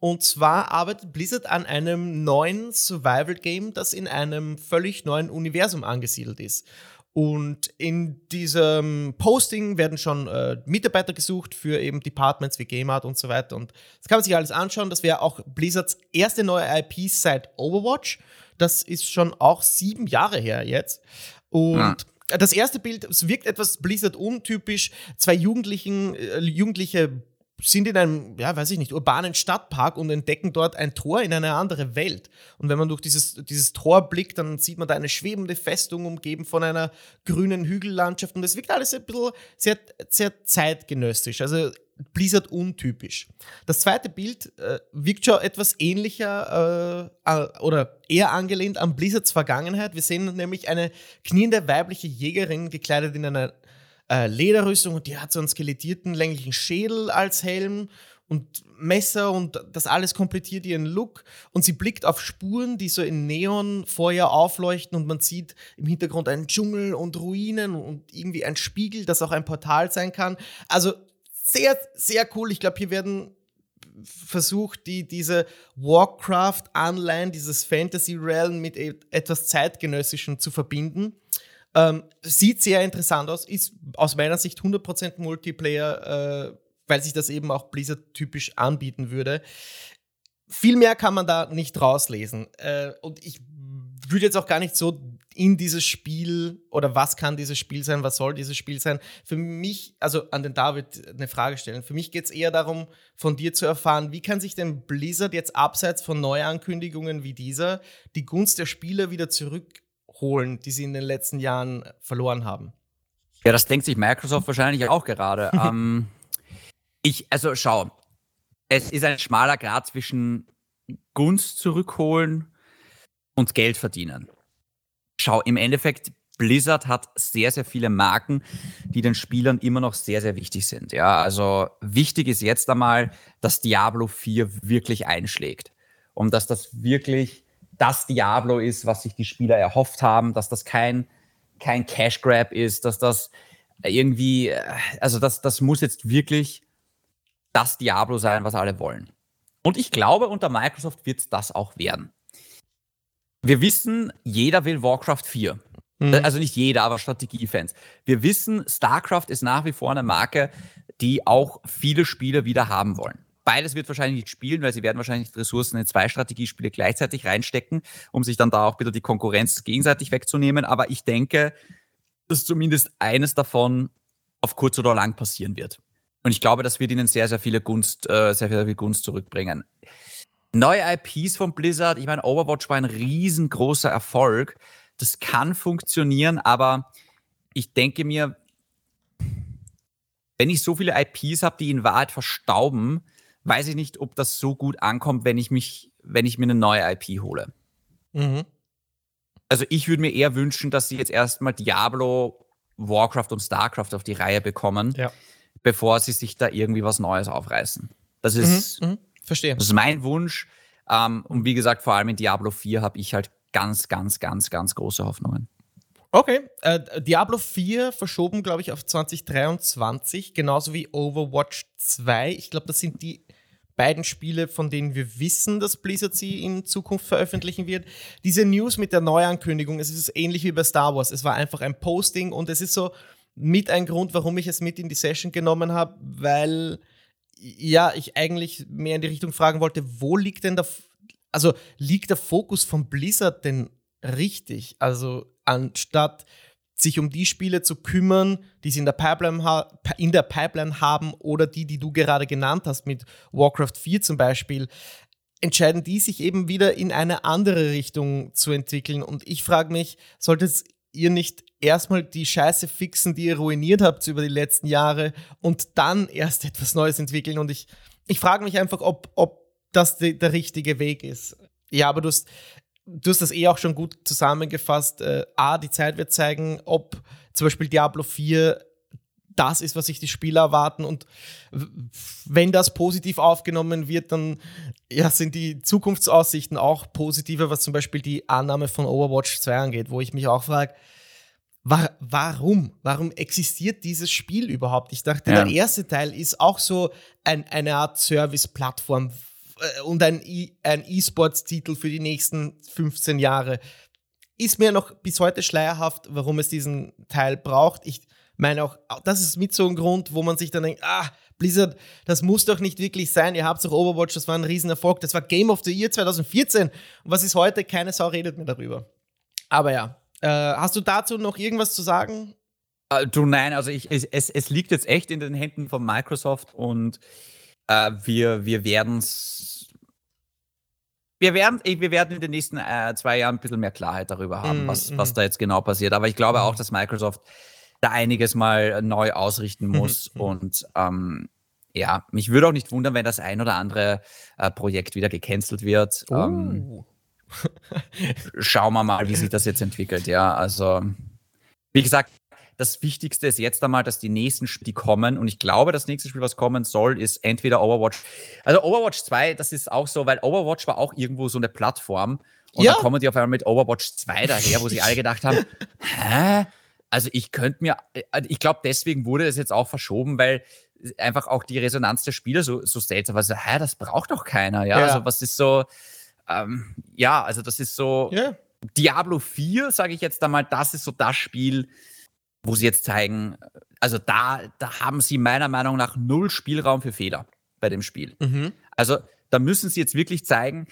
Und zwar arbeitet Blizzard an einem neuen Survival-Game, das in einem völlig neuen Universum angesiedelt ist. Und in diesem Posting werden schon äh, Mitarbeiter gesucht für eben Departments wie Game Art und so weiter. Und das kann man sich alles anschauen. Das wäre auch Blizzards erste neue IP seit Overwatch. Das ist schon auch sieben Jahre her jetzt. Und ja. das erste Bild, es wirkt etwas Blizzard untypisch. Zwei Jugendlichen, äh, Jugendliche sind in einem, ja, weiß ich nicht, urbanen Stadtpark und entdecken dort ein Tor in eine andere Welt. Und wenn man durch dieses, dieses Tor blickt, dann sieht man da eine schwebende Festung umgeben von einer grünen Hügellandschaft. Und es wirkt alles ein bisschen sehr, sehr zeitgenössisch. Also Blizzard untypisch. Das zweite Bild äh, wirkt schon etwas ähnlicher äh, oder eher angelehnt an Blizzards Vergangenheit. Wir sehen nämlich eine kniende weibliche Jägerin gekleidet in einer äh, Lederrüstung und die hat so einen skelettierten länglichen Schädel als Helm und Messer und das alles komplettiert ihren Look und sie blickt auf Spuren, die so in Neon vor ihr aufleuchten und man sieht im Hintergrund einen Dschungel und Ruinen und irgendwie ein Spiegel, das auch ein Portal sein kann. Also sehr, sehr cool. Ich glaube, hier werden versucht, die, diese Warcraft-Anleihen, dieses Fantasy-Realm mit e-, etwas Zeitgenössischem zu verbinden. Ähm, sieht sehr interessant aus, ist aus meiner Sicht 100% Multiplayer, äh, weil sich das eben auch Blizzard typisch anbieten würde. Viel mehr kann man da nicht rauslesen. Äh, und ich würde jetzt auch gar nicht so in dieses Spiel oder was kann dieses Spiel sein, was soll dieses Spiel sein. Für mich, also an den David eine Frage stellen. Für mich geht es eher darum, von dir zu erfahren, wie kann sich denn Blizzard jetzt abseits von Neuankündigungen wie dieser die Gunst der Spieler wieder zurück holen, die sie in den letzten Jahren verloren haben. Ja, das denkt sich Microsoft wahrscheinlich auch gerade. ähm, ich, also schau, es ist ein schmaler Grad zwischen Gunst zurückholen und Geld verdienen. Schau, im Endeffekt, Blizzard hat sehr, sehr viele Marken, die den Spielern immer noch sehr, sehr wichtig sind. Ja, also wichtig ist jetzt einmal, dass Diablo 4 wirklich einschlägt. Und dass das wirklich das Diablo ist, was sich die Spieler erhofft haben, dass das kein, kein Cash Grab ist, dass das irgendwie, also das, das muss jetzt wirklich das Diablo sein, was alle wollen. Und ich glaube, unter Microsoft wird es das auch werden. Wir wissen, jeder will Warcraft 4. Mhm. Also nicht jeder, aber Strategiefans. Wir wissen, StarCraft ist nach wie vor eine Marke, die auch viele Spieler wieder haben wollen. Beides wird wahrscheinlich nicht spielen, weil sie werden wahrscheinlich Ressourcen in zwei Strategiespiele gleichzeitig reinstecken, um sich dann da auch wieder die Konkurrenz gegenseitig wegzunehmen. Aber ich denke, dass zumindest eines davon auf kurz oder lang passieren wird. Und ich glaube, das wird ihnen sehr, sehr viele Gunst, äh, sehr, sehr viel Gunst zurückbringen. Neue IPs von Blizzard, ich meine, Overwatch war ein riesengroßer Erfolg. Das kann funktionieren, aber ich denke mir, wenn ich so viele IPs habe, die in Wahrheit verstauben, weiß ich nicht, ob das so gut ankommt, wenn ich mich, wenn ich mir eine neue IP hole. Mhm. Also ich würde mir eher wünschen, dass sie jetzt erstmal Diablo, Warcraft und StarCraft auf die Reihe bekommen, ja. bevor sie sich da irgendwie was Neues aufreißen. Das ist, mhm, mhm. Verstehe. Das ist mein Wunsch. Ähm, und wie gesagt, vor allem in Diablo 4 habe ich halt ganz, ganz, ganz, ganz große Hoffnungen. Okay, äh, Diablo 4 verschoben, glaube ich, auf 2023, genauso wie Overwatch 2. Ich glaube, das sind die beiden Spiele, von denen wir wissen, dass Blizzard sie in Zukunft veröffentlichen wird. Diese News mit der Neuankündigung, es ist ähnlich wie bei Star Wars. Es war einfach ein Posting und es ist so mit ein Grund, warum ich es mit in die Session genommen habe, weil ja, ich eigentlich mehr in die Richtung fragen wollte, wo liegt denn der, also liegt der Fokus von Blizzard denn richtig? Also anstatt sich um die Spiele zu kümmern, die sie in der, Pipeline in der Pipeline haben oder die, die du gerade genannt hast, mit Warcraft 4 zum Beispiel, entscheiden die sich eben wieder in eine andere Richtung zu entwickeln. Und ich frage mich, solltet ihr nicht erstmal die Scheiße fixen, die ihr ruiniert habt über die letzten Jahre und dann erst etwas Neues entwickeln? Und ich, ich frage mich einfach, ob, ob das de, der richtige Weg ist. Ja, aber du hast, du hast das eh auch schon gut zusammengefasst. Äh, A, die Zeit wird zeigen, ob zum Beispiel Diablo 4 das ist, was sich die Spieler erwarten. Und wenn das positiv aufgenommen wird, dann ja, sind die Zukunftsaussichten auch positiver, was zum Beispiel die Annahme von Overwatch 2 angeht, wo ich mich auch frage, war, warum? Warum existiert dieses Spiel überhaupt? Ich dachte, ja. der erste Teil ist auch so ein, eine Art Service-Plattform und ein E-Sports-Titel für die nächsten 15 Jahre. Ist mir noch bis heute schleierhaft, warum es diesen Teil braucht. Ich meine auch, das ist mit so ein Grund, wo man sich dann denkt, ah, Blizzard, das muss doch nicht wirklich sein. Ihr habt doch Overwatch, das war ein Riesenerfolg. Das war Game of the Year 2014. Und was ist heute? Keine Sau redet mehr darüber. Aber ja, Äh, hast du dazu noch irgendwas zu sagen? Uh, du nein, also ich, es, es, liegt jetzt echt in den Händen von Microsoft und uh, wir, wir werden es. Wir werden, wir werden in den nächsten äh, zwei Jahren ein bisschen mehr Klarheit darüber haben, mm, was, mm. was da jetzt genau passiert. Aber ich glaube mm. auch, dass Microsoft da einiges mal neu ausrichten mhm, muss. Mhm. und ähm, ja, mich würde auch nicht wundern, wenn das ein oder andere äh, Projekt wieder gecancelt wird. Oh. Ähm, schauen wir mal, wie sich das jetzt entwickelt. Ja, also wie gesagt, das Wichtigste ist jetzt einmal, dass die nächsten Spiele, die kommen, und ich glaube, das nächste Spiel, was kommen soll, ist entweder Overwatch. Also Overwatch 2, das ist auch so, weil Overwatch war auch irgendwo so eine Plattform. Und ja. dann kommen die auf einmal mit Overwatch 2 daher, wo sie alle gedacht haben, hä? Also ich könnte mir, äh, ich glaube, deswegen wurde es jetzt auch verschoben, weil einfach auch die Resonanz der Spieler so, so seltsam war. Also, hä, das braucht doch keiner, ja? ja. Also was ist so, ähm, ja, also das ist so, ja. Diablo 4, sage ich jetzt einmal, das ist so das Spiel, wo sie jetzt zeigen, also da, da haben sie meiner Meinung nach null Spielraum für Fehler bei dem Spiel. Mhm. Also da müssen sie jetzt wirklich zeigen,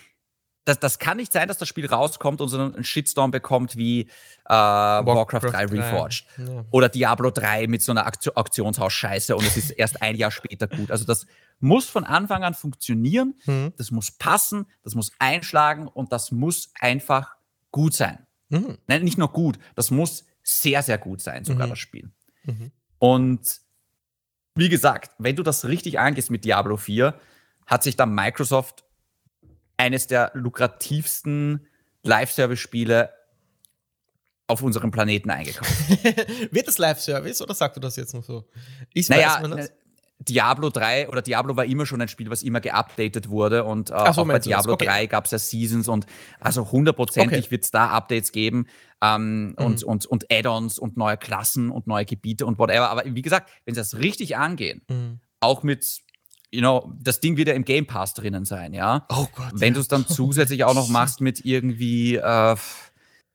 das, das kann nicht sein, dass das Spiel rauskommt und so einen Shitstorm bekommt wie äh, Warcraft, Warcraft 3 Reforged. Ja. Oder Diablo 3 mit so einer Auktionshaus-Scheiße und es ist erst ein Jahr später gut. Also das muss von Anfang an funktionieren, mhm. das muss passen, das muss einschlagen und das muss einfach gut sein. Mhm. Nein, nicht nur gut, das muss sehr, sehr gut sein, sogar mhm. das Spiel. Mhm. Und wie gesagt, wenn du das richtig angehst mit Diablo 4, hat sich dann Microsoft eines der lukrativsten Live-Service-Spiele auf unserem Planeten eingekauft. Wird das Live-Service oder sagst du das jetzt noch so? Ich naja, weiß Diablo 3 oder Diablo war immer schon ein Spiel, was immer geupdatet wurde und äh, so, auch bei Diablo okay. 3 gab es ja Seasons und also hundertprozentig okay. wird es da Updates geben ähm, mhm. und, und, und Add-ons und neue Klassen und neue Gebiete und whatever. Aber wie gesagt, wenn sie das richtig angehen, mhm. auch mit you know, das Ding wird ja im Game Pass drinnen sein, ja. Oh Gott. Wenn du es dann zusätzlich auch noch machst mit irgendwie äh,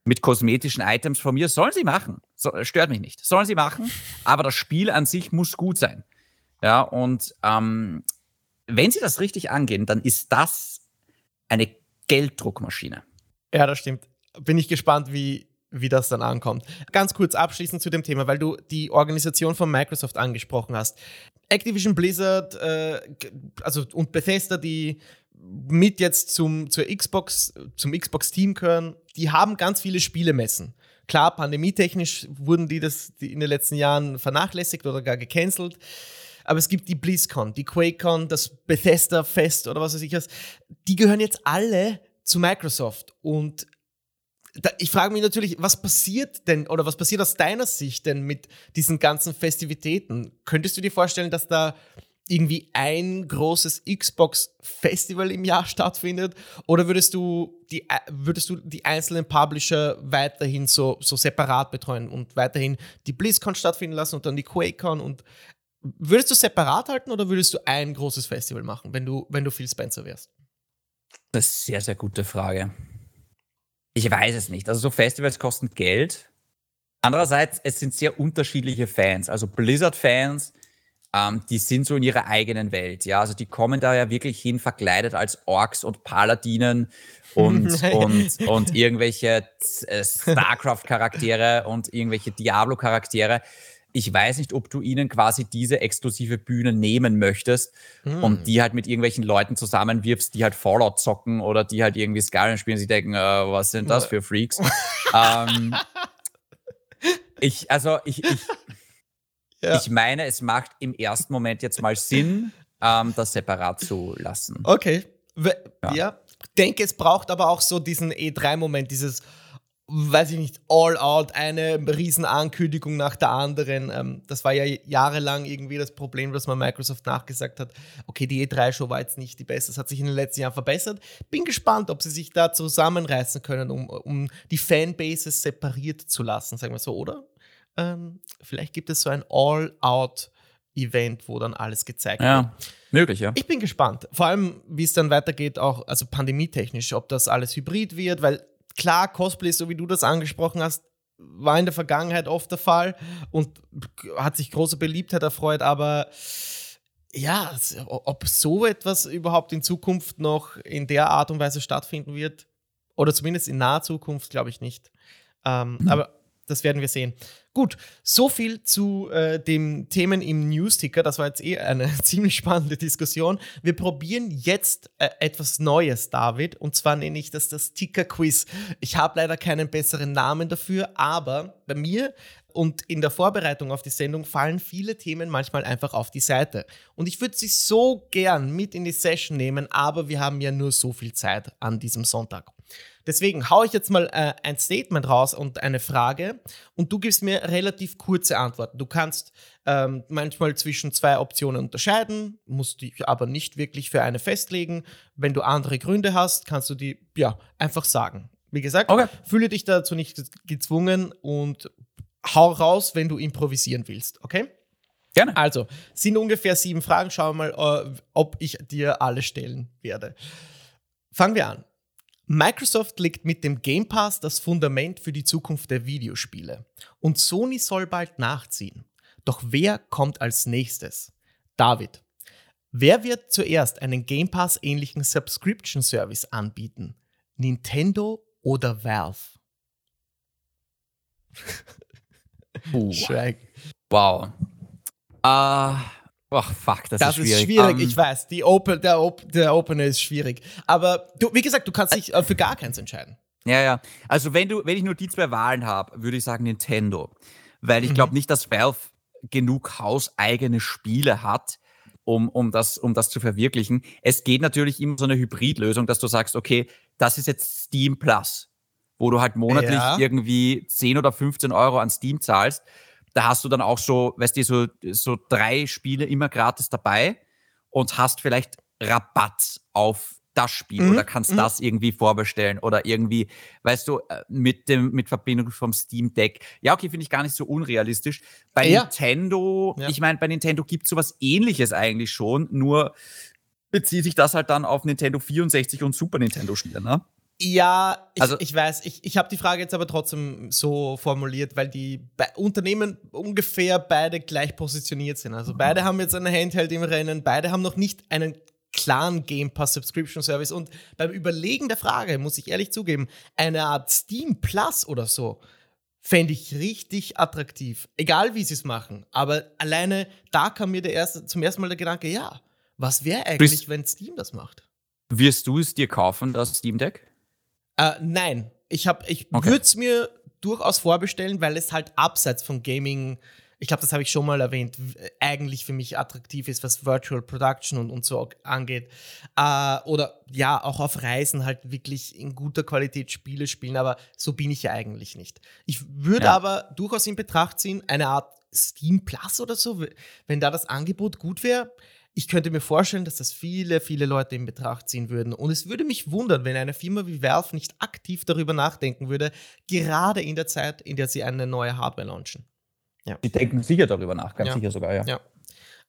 mit kosmetischen Items von mir, sollen sie machen. So, stört mich nicht. Sollen sie machen, aber das Spiel an sich muss gut sein. Ja, und ähm, wenn sie das richtig angehen, dann ist das eine Gelddruckmaschine. Ja, das stimmt. Bin ich gespannt, wie, wie das dann ankommt. Ganz kurz abschließend zu dem Thema, weil du die Organisation von Microsoft angesprochen hast. Activision Blizzard äh, also und Bethesda, die mit jetzt zum, zur Xbox, zum Xbox-Team gehören, die haben ganz viele Spielemessen. Klar, pandemietechnisch wurden die das in den letzten Jahren vernachlässigt oder gar gecancelt. Aber es gibt die BlizzCon, die QuakeCon, das Bethesda-Fest oder was weiß ich was. Die gehören jetzt alle zu Microsoft. Und da, ich frage mich natürlich, was passiert denn oder was passiert aus deiner Sicht denn mit diesen ganzen Festivitäten? Könntest du dir vorstellen, dass da irgendwie ein großes Xbox-Festival im Jahr stattfindet? Oder würdest du die, äh, würdest du die einzelnen Publisher weiterhin so, so separat betreuen und weiterhin die BlizzCon stattfinden lassen und dann die QuakeCon? Und würdest du separat halten oder würdest du ein großes Festival machen, wenn du, wenn du Phil Spencer wärst? Das ist eine sehr, sehr gute Frage. Ich weiß es nicht. Also so Festivals kosten Geld. Andererseits, es sind sehr unterschiedliche Fans. Also Blizzard-Fans, ähm, die sind so in ihrer eigenen Welt. Ja, also die kommen da ja wirklich hin, verkleidet als Orks und Paladinen und, und, und irgendwelche äh, StarCraft-Charaktere und irgendwelche Diablo-Charaktere ich weiß nicht, ob du ihnen quasi diese exklusive Bühne nehmen möchtest hm. und die halt mit irgendwelchen Leuten zusammenwirfst, die halt Fallout zocken oder die halt irgendwie Skyrim spielen. Sie denken, äh, was sind das für Freaks? ähm, ich, also ich, ich, ja. ich meine, es macht im ersten Moment jetzt mal Sinn, ähm, das separat zu lassen. Okay. Ja. ja. denke, es braucht aber auch so diesen E3-Moment, dieses weiß ich nicht, all out, eine Riesenankündigung nach der anderen. Ähm, das war ja jahrelang irgendwie das Problem, dass man Microsoft nachgesagt hat, okay, die E3-Show war jetzt nicht die beste, das hat sich in den letzten Jahren verbessert. Bin gespannt, ob sie sich da zusammenreißen können, um, um die Fanbases separiert zu lassen, sagen wir so, oder? Ähm, vielleicht gibt es so ein All-out Event, wo dann alles gezeigt ja, wird. Möglich, ja. Ich bin gespannt. Vor allem, wie es dann weitergeht, auch also pandemietechnisch, ob das alles hybrid wird, weil klar, Cosplay, so wie du das angesprochen hast, war in der Vergangenheit oft der Fall und hat sich große Beliebtheit erfreut, aber ja, ob so etwas überhaupt in Zukunft noch in der Art und Weise stattfinden wird, oder zumindest in naher Zukunft, glaube ich nicht. Ähm, mhm. Aber das werden wir sehen. Gut, so viel zu äh, den Themen im News-Ticker. Das war jetzt eh eine ziemlich spannende Diskussion. Wir probieren jetzt äh, etwas Neues, David. Und zwar nenne ich das das Ticker-Quiz. Ich habe leider keinen besseren Namen dafür, aber bei mir und in der Vorbereitung auf die Sendung fallen viele Themen manchmal einfach auf die Seite. Und ich würde sie so gern mit in die Session nehmen, aber wir haben ja nur so viel Zeit an diesem Sonntag. Deswegen haue ich jetzt mal äh, ein Statement raus und eine Frage und du gibst mir relativ kurze Antworten. Du kannst ähm, manchmal zwischen zwei Optionen unterscheiden, musst dich aber nicht wirklich für eine festlegen. Wenn du andere Gründe hast, kannst du die ja einfach sagen. Wie gesagt, okay. fühle dich dazu nicht gezwungen und hau raus, wenn du improvisieren willst, okay? Gerne. Also, sind ungefähr sieben Fragen. Schauen wir mal, äh, ob ich dir alle stellen werde. Fangen wir an. Microsoft legt mit dem Game Pass das Fundament für die Zukunft der Videospiele. Und Sony soll bald nachziehen. Doch wer kommt als nächstes? David. Wer wird zuerst einen Game Pass ähnlichen Subscription Service anbieten? Nintendo oder Valve? Uh. Wow. Uh, Oh, fuck, das, das ist schwierig. Das ist schwierig, um, ich weiß. Die Open, der, Op der Opener ist schwierig. Aber du, wie gesagt, du kannst dich äh, für gar keins entscheiden. Ja, ja. Also wenn du, wenn ich nur die zwei Wahlen habe, würde ich sagen Nintendo. Weil ich mhm. glaube nicht, dass Valve genug hauseigene Spiele hat, um, um, das, um das zu verwirklichen. Es geht natürlich immer so eine Hybridlösung, dass du sagst, okay, das ist jetzt Steam Plus, wo du halt monatlich ja. irgendwie 10 oder 15 Euro an Steam zahlst da hast du dann auch so, weißt du, so, so drei Spiele immer gratis dabei und hast vielleicht Rabatt auf das Spiel mhm. oder kannst mhm. das irgendwie vorbestellen oder irgendwie, weißt du, äh, mit dem mit Verbindung vom Steam Deck. Ja, okay, finde ich gar nicht so unrealistisch. Bei ja. Nintendo, ja. ich meine, bei Nintendo gibt es sowas ähnliches eigentlich schon, nur bezieht sich das halt dann auf Nintendo 64 und Super Nintendo Spiele, ne? Ja, ich, also, ich weiß, ich, ich habe die Frage jetzt aber trotzdem so formuliert, weil die Unternehmen ungefähr beide gleich positioniert sind. Also beide haben jetzt eine Handheld im Rennen, beide haben noch nicht einen klaren Game Pass Subscription Service. Und beim Überlegen der Frage, muss ich ehrlich zugeben, eine Art Steam Plus oder so, fände ich richtig attraktiv. Egal wie sie es machen. Aber alleine da kam mir der erste, zum ersten Mal der Gedanke, ja, was wäre eigentlich, wenn Steam das macht? Wirst du es dir kaufen, das Steam Deck? Äh, nein, ich, ich okay. würde es mir durchaus vorbestellen, weil es halt abseits von Gaming, ich glaube, das habe ich schon mal erwähnt, eigentlich für mich attraktiv ist, was Virtual Production und, und so angeht. Äh, oder ja, auch auf Reisen halt wirklich in guter Qualität Spiele spielen, aber so bin ich ja eigentlich nicht. Ich würde ja. aber durchaus in Betracht ziehen, eine Art Steam Plus oder so, wenn da das Angebot gut wäre ich könnte mir vorstellen, dass das viele, viele Leute in Betracht ziehen würden. Und es würde mich wundern, wenn eine Firma wie Valve nicht aktiv darüber nachdenken würde, gerade in der Zeit, in der sie eine neue Hardware launchen. Ja. Die denken sicher darüber nach, ganz ja. sicher sogar, ja. ja.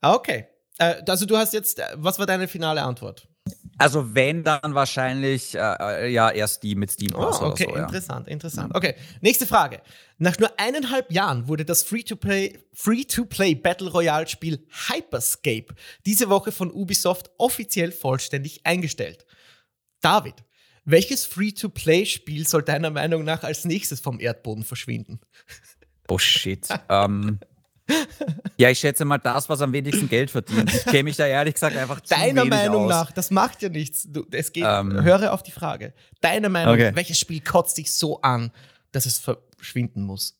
Ah, okay. Äh, also du hast jetzt, äh, was war deine finale Antwort? Also wenn, dann wahrscheinlich äh, äh ja erst die mit Steam Pass oh, okay, so, ja. interessant, interessant. Okay, nächste Frage. Nach nur eineinhalb Jahren wurde das Free-to-Play Free Battle Royale Spiel Hyperscape diese Woche von Ubisoft offiziell vollständig eingestellt. David, welches Free-to-Play Spiel soll deiner Meinung nach als nächstes vom Erdboden verschwinden? Bullshit. ähm, ja, ich schätze mal das, was am wenigsten Geld verdient. Ich kenne mich da ehrlich gesagt einfach zu Deiner Meinung aus. nach, das macht ja nichts. Du, es geht, ähm, höre auf die Frage. Deine Meinung, okay. welches Spiel kotzt dich so an, dass es verschwinden muss?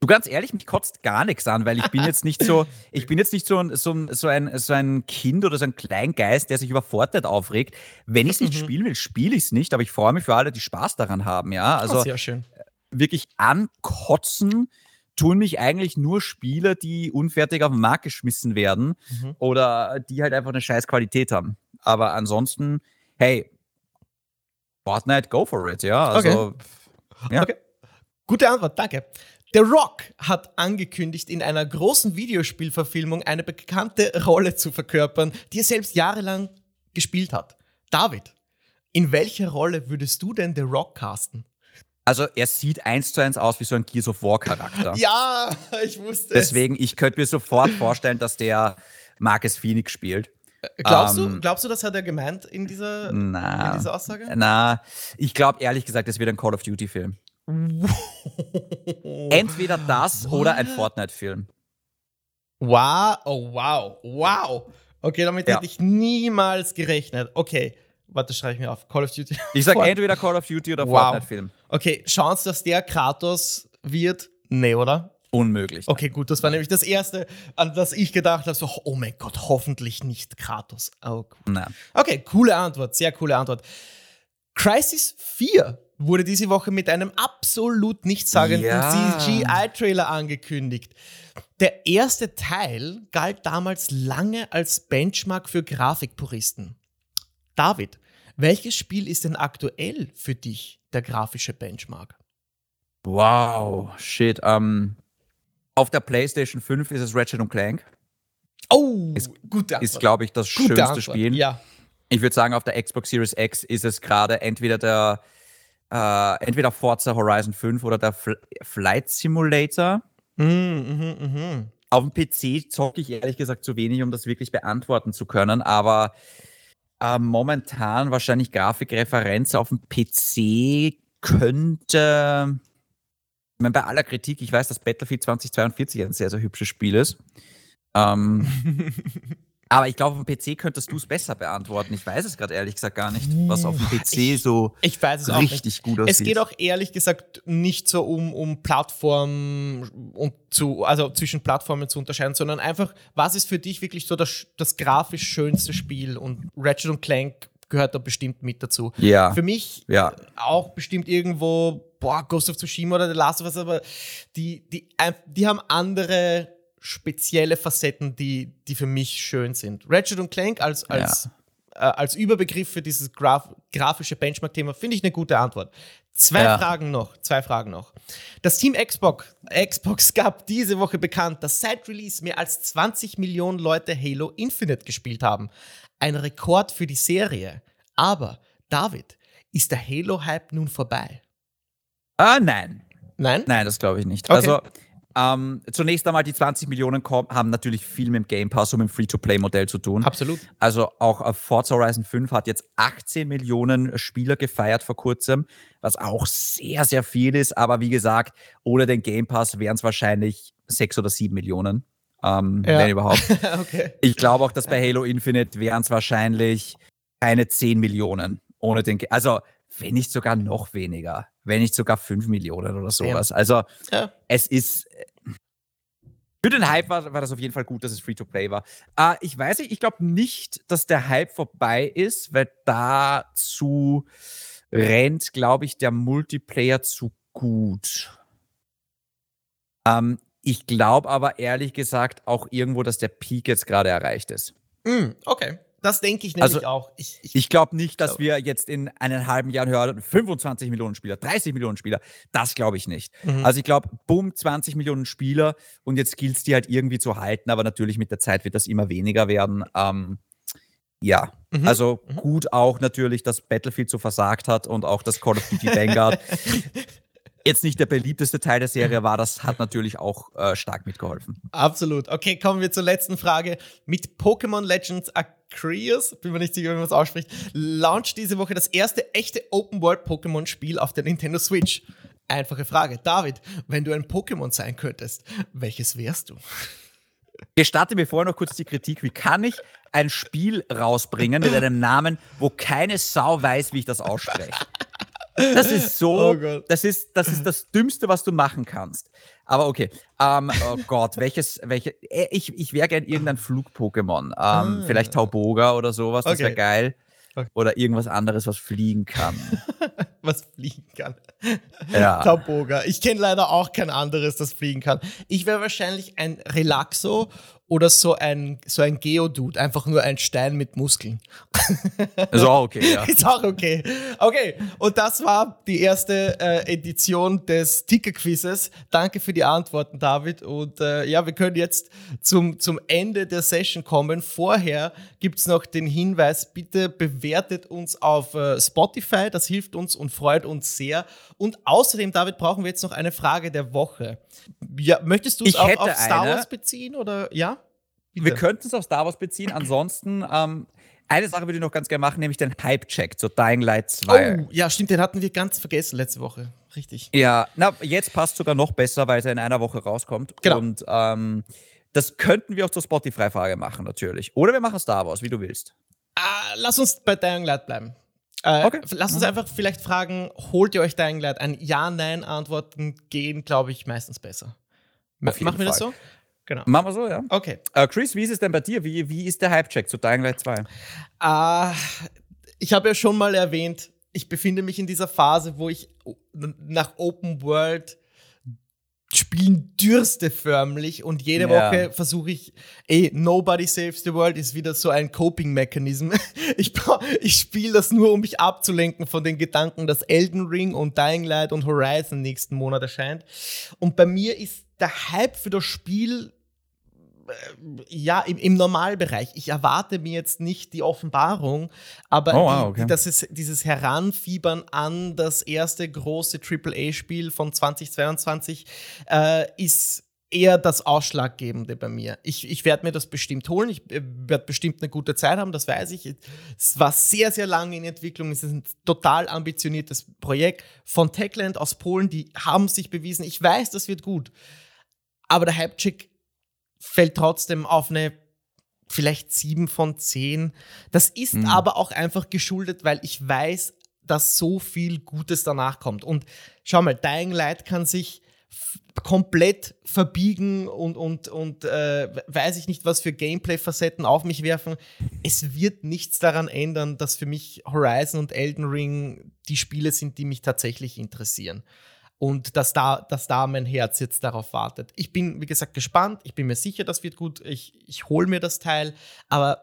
Du ganz ehrlich, mich kotzt gar nichts an, weil ich bin jetzt nicht so, ich bin jetzt nicht so ein, so ein, so ein, so ein Kind oder so ein Kleingeist, der sich über Fortnite aufregt. Wenn ich es nicht mhm. spielen will, spiele ich es nicht, aber ich freue mich für alle, die Spaß daran haben, ja. Also oh, sehr schön. wirklich ankotzen tun mich eigentlich nur Spiele, die unfertig auf den Markt geschmissen werden mhm. oder die halt einfach eine scheiß Qualität haben. Aber ansonsten, hey, Fortnite, go for it, ja. Also, okay. ja. Okay. Gute Antwort, danke. The Rock hat angekündigt, in einer großen Videospielverfilmung eine bekannte Rolle zu verkörpern, die er selbst jahrelang gespielt hat. David, in welcher Rolle würdest du denn The Rock casten? Also er sieht eins zu eins aus wie so ein Gears of War Charakter. ja, ich wusste Deswegen, ich könnte mir sofort vorstellen, dass der Marcus Phoenix spielt. Äh, glaubst, ähm, du, glaubst du, das hat er gemeint in dieser, na, in dieser Aussage? Na, ich glaube ehrlich gesagt, es wird ein Call of Duty-Film. Entweder das What? oder ein Fortnite-Film. Wow, oh wow, wow. Okay, damit ja. hätte ich niemals gerechnet. Okay, warte, schreibe ich mir auf. Call of Duty. Ich sage entweder Call of Duty oder wow. Fortnite-Film. Okay, Chance, dass der Kratos wird? Nee, oder? Unmöglich. Okay, gut, das war nämlich das Erste, an das ich gedacht habe: so, oh mein Gott, hoffentlich nicht Kratos. Oh, cool. Okay, coole Antwort, sehr coole Antwort. Crisis 4 wurde diese Woche mit einem absolut nichtssagenden ja. CGI-Trailer angekündigt. Der erste Teil galt damals lange als Benchmark für Grafikpuristen. David, welches Spiel ist denn aktuell für dich der grafische Benchmark? Wow, shit. Um, ähm, auf der PlayStation 5 ist es Ratchet Clank. Oh, ist, gute Antwort. Ist, glaube ich, das gute schönste Antwort. Spiel. Ja. Ich würde sagen, auf der Xbox Series X ist es gerade entweder der äh, entweder Forza Horizon 5 oder der Fl Flight Simulator. Mm, mm, mm, auf dem PC zocke ich ehrlich gesagt zu wenig, um das wirklich beantworten zu können, aber äh, momentan wahrscheinlich Grafikreferenz auf dem PC könnte ich meine, bei aller Kritik, ich weiß, dass Battlefield 2042 ein sehr, sehr hübsches Spiel ist. Ähm, aber ich glaube, auf dem PC könntest du es besser beantworten. Ich weiß es gerade ehrlich gesagt gar nicht, was auf dem PC ich, so ich weiß es richtig gut aussieht. Es geht auch ehrlich gesagt nicht so um, um Plattformen und zu, also zwischen Plattformen zu unterscheiden, sondern einfach, was ist für dich wirklich so das, das grafisch schönste Spiel? Und Ratchet Clank gehört da bestimmt mit dazu. Ja. Für mich ja. auch bestimmt irgendwo boah, Ghost of Tsushima oder The Last of Us, aber die, die, die haben andere spezielle Facetten, die, die für mich schön sind. Ratchet und Clank als, als, ja. äh, als Überbegriff für dieses Graf grafische Benchmark-Thema finde ich eine gute Antwort. Zwei ja. Fragen noch, zwei Fragen noch. Das Team Xbox, Xbox gab diese Woche bekannt, dass seit Release mehr als 20 Millionen Leute Halo Infinite gespielt haben. Ein Rekord für die Serie. Aber, David, ist der Halo-Hype nun vorbei? Ah, nein. Nein? Nein, das glaube ich nicht. Okay. Also, ähm, zunächst einmal, die 20 Millionen haben natürlich viel mit dem Game Pass und mit dem Free-to-Play-Modell zu tun. Absolut. Also auch Forza Horizon 5 hat jetzt 18 Millionen Spieler gefeiert vor kurzem, was auch sehr, sehr viel ist. Aber wie gesagt, ohne den Game Pass wären es wahrscheinlich 6 oder 7 Millionen, ähm, ja. wenn überhaupt. okay. Ich glaube auch, dass bei Halo Infinite wären es wahrscheinlich keine 10 Millionen ohne den Game Also wenn nicht sogar noch weniger, wenn nicht sogar 5 Millionen oder sowas. Ja. Also ja. es ist. Für den Hype war, war, das auf jeden Fall gut, dass es Free-to-Play war. Äh, ich weiß nicht, ich glaube nicht, dass der Hype vorbei ist, weil dazu rennt, glaube ich, der Multiplayer zu gut. Ähm, ich glaube aber ehrlich gesagt auch irgendwo, dass der Peak jetzt gerade erreicht ist. Mm, okay. Das denke ich nämlich also, auch. Ich, ich, ich glaube nicht, dass wir jetzt in einem halben Jahr hören, 25 Millionen Spieler, 30 Millionen Spieler. Das glaube ich nicht. Mhm. Also ich glaube, bumm, 20 Millionen Spieler und jetzt gilt es die halt irgendwie zu halten, aber natürlich mit der Zeit wird das immer weniger werden. Ähm, ja, mhm. also mhm. gut auch natürlich, dass Battlefield so versagt hat und auch das Call of Duty Vanguard jetzt nicht der beliebteste Teil der Serie war, das hat natürlich auch äh, stark mitgeholfen. Absolut. Okay, kommen wir zur letzten Frage. Mit Pokémon Legends Arceus, bin mir nicht sicher, wie man es ausspricht, launcht diese Woche das erste echte Open-World-Pokémon-Spiel auf der Nintendo Switch. Einfache Frage. David, wenn du ein Pokémon sein könntest, welches wärst du? Gestatte mir vorher noch kurz die Kritik. Wie kann ich ein Spiel rausbringen mit einem Namen, wo keine Sau weiß, wie ich das ausspreche? Das ist so, oh das, ist, das ist das Dümmste, was du machen kannst. Aber okay. Ähm, oh Gott, welches, welche, äh, ich, ich wäre gern irgendein Flug-Pokémon. Ähm, ah. Vielleicht Tauboga oder sowas, das wäre okay. geil. Okay. Oder irgendwas anderes, was fliegen kann. was fliegen kann. Ja. Tauboga. Ich kenne leider auch kein anderes, das fliegen kann. Ich wäre wahrscheinlich ein Relaxo oder so ein, so ein Geodude, einfach nur ein Stein mit Muskeln. Ist auch okay, ja. Ist auch okay. Okay, und das war die erste äh, Edition des Ticker-Quizzes. Danke für die Antworten, David. Und äh, ja, wir können jetzt zum, zum Ende der Session kommen. Vorher gibt es noch den Hinweis, bitte bewertet uns auf äh, Spotify. Das hilft uns und freut uns sehr. Und außerdem, David, brauchen wir jetzt noch eine Frage der Woche. Ja, möchtest du es auch auf Star Wars beziehen oder ja? Bitte. Wir könnten es auf Star Wars beziehen. Ansonsten, ähm, Eine Sache würde ich noch ganz gerne machen, nämlich den Hype-Check zu Dying Light 2. Oh, ja, stimmt, den hatten wir ganz vergessen letzte Woche. Richtig. Ja, na, jetzt passt sogar noch besser, weil er in einer Woche rauskommt. Genau. Und ähm, das könnten wir auch zur Spotify-Frage machen, natürlich. Oder wir machen Star Wars, wie du willst. Uh, lass uns bei Dying Light bleiben. Äh, okay. Lass uns mhm. einfach vielleicht fragen, holt ihr euch Dying Light? Ein Ja-Nein-Antworten gehen, glaube ich, meistens besser. Machen wir Fall. das so? Genau. Machen wir so, ja. Okay. Uh, Chris, wie ist es denn bei dir? Wie, wie ist der Hype-Check zu Dying Light 2? Uh, ich habe ja schon mal erwähnt, ich befinde mich in dieser Phase, wo ich nach Open World Spielen dürste förmlich und jede ja. Woche versuche ich, ey, Nobody Saves the World ist wieder so ein Coping-Mechanism. Ich, ich spiele das nur, um mich abzulenken von den Gedanken, dass Elden Ring und Dying Light und Horizon nächsten Monat erscheint. Und bei mir ist der Hype für das Spiel ja, im, im Normalbereich. Ich erwarte mir jetzt nicht die Offenbarung, aber oh, wow, okay. das ist dieses Heranfiebern an das erste große AAA-Spiel von 2022 äh, ist eher das Ausschlaggebende bei mir. Ich, ich werde mir das bestimmt holen. Ich äh, werde bestimmt eine gute Zeit haben, das weiß ich. Es war sehr, sehr lange in Entwicklung. Es ist ein total ambitioniertes Projekt von Techland aus Polen. Die haben sich bewiesen. Ich weiß, das wird gut. Aber der Hype-Chick fällt trotzdem auf eine vielleicht sieben von zehn. Das ist mhm. aber auch einfach geschuldet, weil ich weiß, dass so viel Gutes danach kommt. Und schau mal, Dying Light kann sich komplett verbiegen und, und, und äh, weiß ich nicht, was für Gameplay-Facetten auf mich werfen. Es wird nichts daran ändern, dass für mich Horizon und Elden Ring die Spiele sind, die mich tatsächlich interessieren und dass da, dass da mein Herz jetzt darauf wartet. Ich bin, wie gesagt, gespannt. Ich bin mir sicher, das wird gut. Ich, ich hole mir das Teil, aber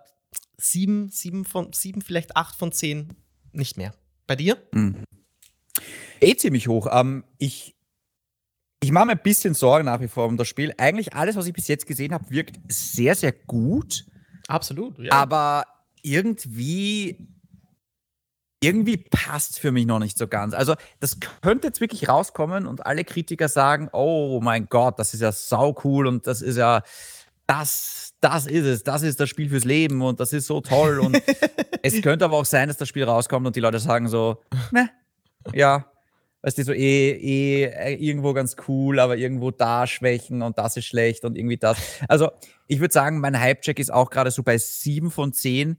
sieben, sieben von sieben, vielleicht acht von zehn, nicht mehr. Bei dir? Mhm. Eh ziemlich hoch. Ähm, ich ich mache mir ein bisschen Sorgen nach wie vor um das Spiel. Eigentlich alles, was ich bis jetzt gesehen habe, wirkt sehr, sehr gut. Absolut, ja. Aber irgendwie irgendwie passt für mich noch nicht so ganz. Also, das könnte jetzt wirklich rauskommen und alle Kritiker sagen: Oh mein Gott, das ist ja sau cool und das ist ja das, das ist es, das ist das Spiel fürs Leben und das ist so toll. Und es könnte aber auch sein, dass das Spiel rauskommt und die Leute sagen so: Ne, ja, weißt du, so eh, eh äh, irgendwo ganz cool, aber irgendwo da Schwächen und das ist schlecht und irgendwie das. Also, ich würde sagen, mein Hype-Check ist auch gerade so bei 7 von 10.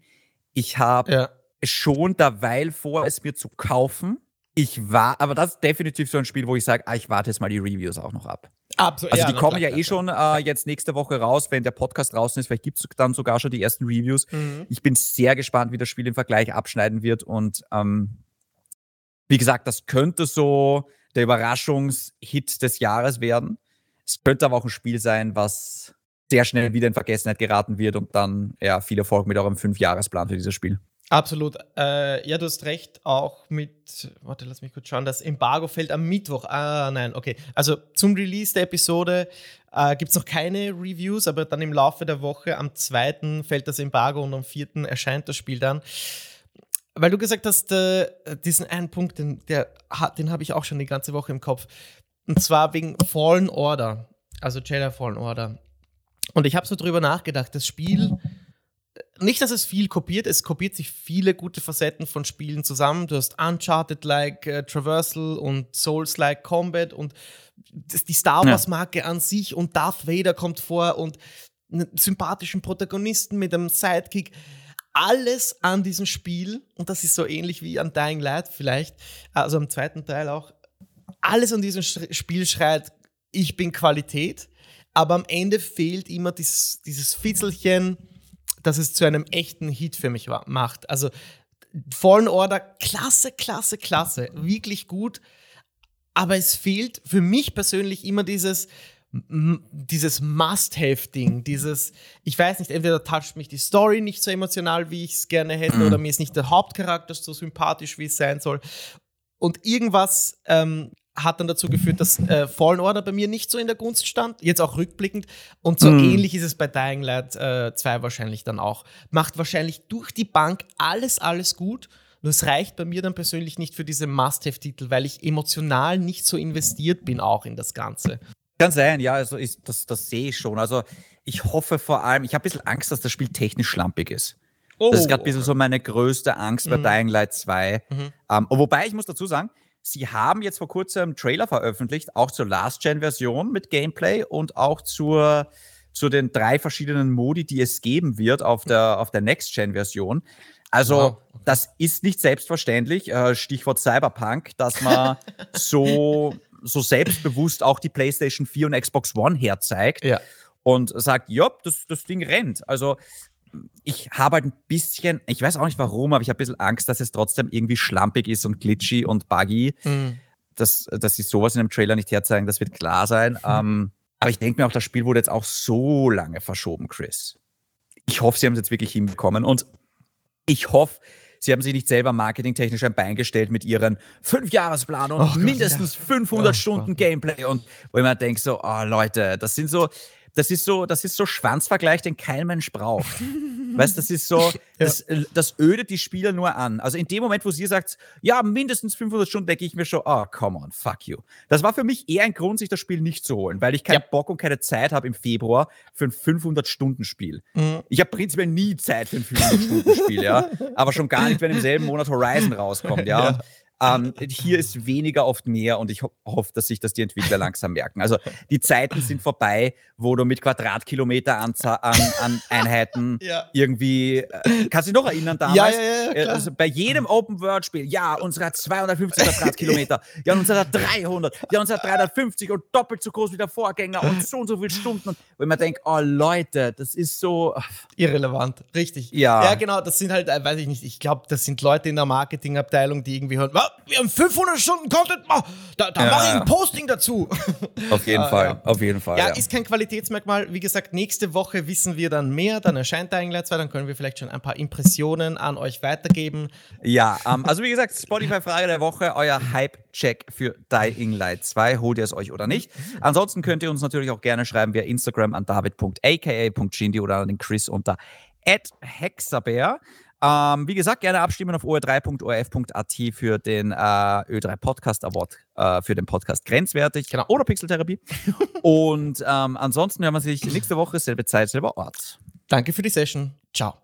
Ich habe. Ja schon derweil vor, es mir zu kaufen. Ich war, aber das ist definitiv so ein Spiel, wo ich sage, ah, ich warte jetzt mal die Reviews auch noch ab. Absolut. Also ja, die kommen ja eh schon äh, jetzt nächste Woche raus, wenn der Podcast draußen ist. Vielleicht gibt es dann sogar schon die ersten Reviews. Mhm. Ich bin sehr gespannt, wie das Spiel im Vergleich abschneiden wird. Und ähm, wie gesagt, das könnte so der Überraschungshit des Jahres werden. Es könnte aber auch ein Spiel sein, was sehr schnell wieder in Vergessenheit geraten wird und dann ja viel Erfolg mit eurem Fünfjahresplan für dieses Spiel. Absolut. Äh, ja, du hast recht, auch mit, warte, lass mich kurz schauen, das Embargo fällt am Mittwoch. Ah, nein, okay. Also zum Release der Episode äh, gibt es noch keine Reviews, aber dann im Laufe der Woche, am 2. fällt das Embargo und am 4. erscheint das Spiel dann. Weil du gesagt hast, äh, diesen einen Punkt, den, den habe ich auch schon die ganze Woche im Kopf. Und zwar wegen Fallen Order, also Jedi Fallen Order. Und ich habe so drüber nachgedacht, das Spiel nicht, dass es viel kopiert, es kopiert sich viele gute Facetten von Spielen zusammen. Du hast Uncharted-like äh, Traversal und Souls-like Combat und die Star Wars-Marke ja. an sich und Darth Vader kommt vor und einen sympathischen Protagonisten mit einem Sidekick. Alles an diesem Spiel, und das ist so ähnlich wie an Dying Light vielleicht, also am zweiten Teil auch, alles an diesem Spiel schreit, ich bin Qualität, aber am Ende fehlt immer dieses, dieses Fitzelchen, dass es zu einem echten Hit für mich macht. Also Fallen Order, klasse, klasse, klasse, wirklich gut. Aber es fehlt für mich persönlich immer dieses, dieses Must-Have-Ding, dieses, ich weiß nicht, entweder toucht mich die Story nicht so emotional, wie ich es gerne hätte, mhm. oder mir ist nicht der Hauptcharakter so sympathisch, wie es sein soll. Und irgendwas ähm, hat dann dazu geführt, dass äh, Fallen Order bei mir nicht so in der Gunst stand, jetzt auch rückblickend. Und so mm. ähnlich ist es bei Dying Light äh, 2 wahrscheinlich dann auch. Macht wahrscheinlich durch die Bank alles, alles gut. Nur es reicht bei mir dann persönlich nicht für diese Must-Have-Titel, weil ich emotional nicht so investiert bin auch in das Ganze. Kann sein, ja, also ist, das, das sehe ich schon. Also ich hoffe vor allem, ich habe ein bisschen Angst, dass das Spiel technisch schlampig ist. Oh. Das ist gerade ein bisschen so meine größte Angst bei mhm. Dying Light 2. Mhm. Ähm, wobei, ich muss dazu sagen, sie haben jetzt vor kurzem einen Trailer veröffentlicht, auch zur Last-Gen-Version mit Gameplay und auch zur, zu den drei verschiedenen Modi, die es geben wird auf der, auf der Next-Gen-Version. Also, wow. das ist nicht selbstverständlich, äh, Stichwort Cyberpunk, dass man so, so selbstbewusst auch die PlayStation 4 und Xbox One herzeigt. Ja und sagt, ja, das, das Ding rennt. Also ich habe halt ein bisschen, ich weiß auch nicht warum, aber ich habe ein bisschen Angst, dass es trotzdem irgendwie schlampig ist und glitchy und buggy. Mhm. Dass, dass sie sowas in einem Trailer nicht herzeigen, das wird klar sein. Mhm. Ähm, aber ich denke mir auch, das Spiel wurde jetzt auch so lange verschoben, Chris. Ich hoffe, sie haben es jetzt wirklich hinbekommen und ich hoffe, sie haben sich nicht selber marketingtechnisch ein Bein gestellt mit ihren Fünf-Jahresplan und oh, mindestens ja. 500 oh, Stunden. Gameplay und wo ich mir denke so, oh Leute, das sind so, das ist so, das ist so Schwanzvergleich, den kein Mensch braucht. weißt, das ist so, das, äh, das ödet die Spieler nur an. Also in dem Moment, wo sie sagt, ja, mindestens 500 Stunden, denke ich mir schon, oh, come on, fuck you. Das war für mich eher ein Grund, sich das Spiel nicht zu holen, weil ich keinen ja. Bock und keine Zeit habe im Februar für ein 500-Stunden-Spiel. Mhm. Ich habe prinzipiell nie Zeit für ein 500-Stunden-Spiel, ja. Aber schon gar nicht, wenn im selben Monat Horizon rauskommt, ja. ja. Ähm, hier ist weniger oft mehr und ich ho hoffe, dass sich das die Entwickler langsam merken. Also die Zeiten sind vorbei, wo du mit Quadratkilometer an, an Einheiten ja. irgendwie, äh, kannst du dich noch erinnern damals? Ja, ja, ja, äh, also bei jedem Open-World-Spiel, ja, unsere hat 250 Quadratkilometer, ja, unsere hat 300, ja, unsere hat 350 und doppelt so groß wie der Vorgänger und so und so viele Stunden. Und wenn man denkt, oh Leute, das ist so... Irrelevant, richtig. Ja. Ja, genau, das sind halt, äh, weiß ich nicht, ich glaube, das sind Leute in der Marketingabteilung, die irgendwie hören, wir haben 500 Stunden Content, da, da ja, mache ich ein Posting dazu. Auf jeden Fall, ja. auf jeden Fall. Ja, ist kein Qualitätsmerkmal. Wie gesagt, nächste Woche wissen wir dann mehr, dann erscheint Dying Light 2, dann können wir vielleicht schon ein paar Impressionen an euch weitergeben. Ja, ähm, also wie gesagt, Spotify-Frage der Woche, euer Hype-Check für Dying Light 2, holt ihr es euch oder nicht? Ansonsten könnt ihr uns natürlich auch gerne schreiben via Instagram an david.aka.chindi oder an den Chris unter hexabear. Ähm, wie gesagt, gerne abstimmen auf oe3.orf.at für den äh, Ö3 Podcast Award äh, für den Podcast Grenzwertig genau. oder Pixeltherapie. Und ähm, ansonsten hören wir sich nächste Woche, selbe Zeit, selber Ort. Danke für die Session. Ciao.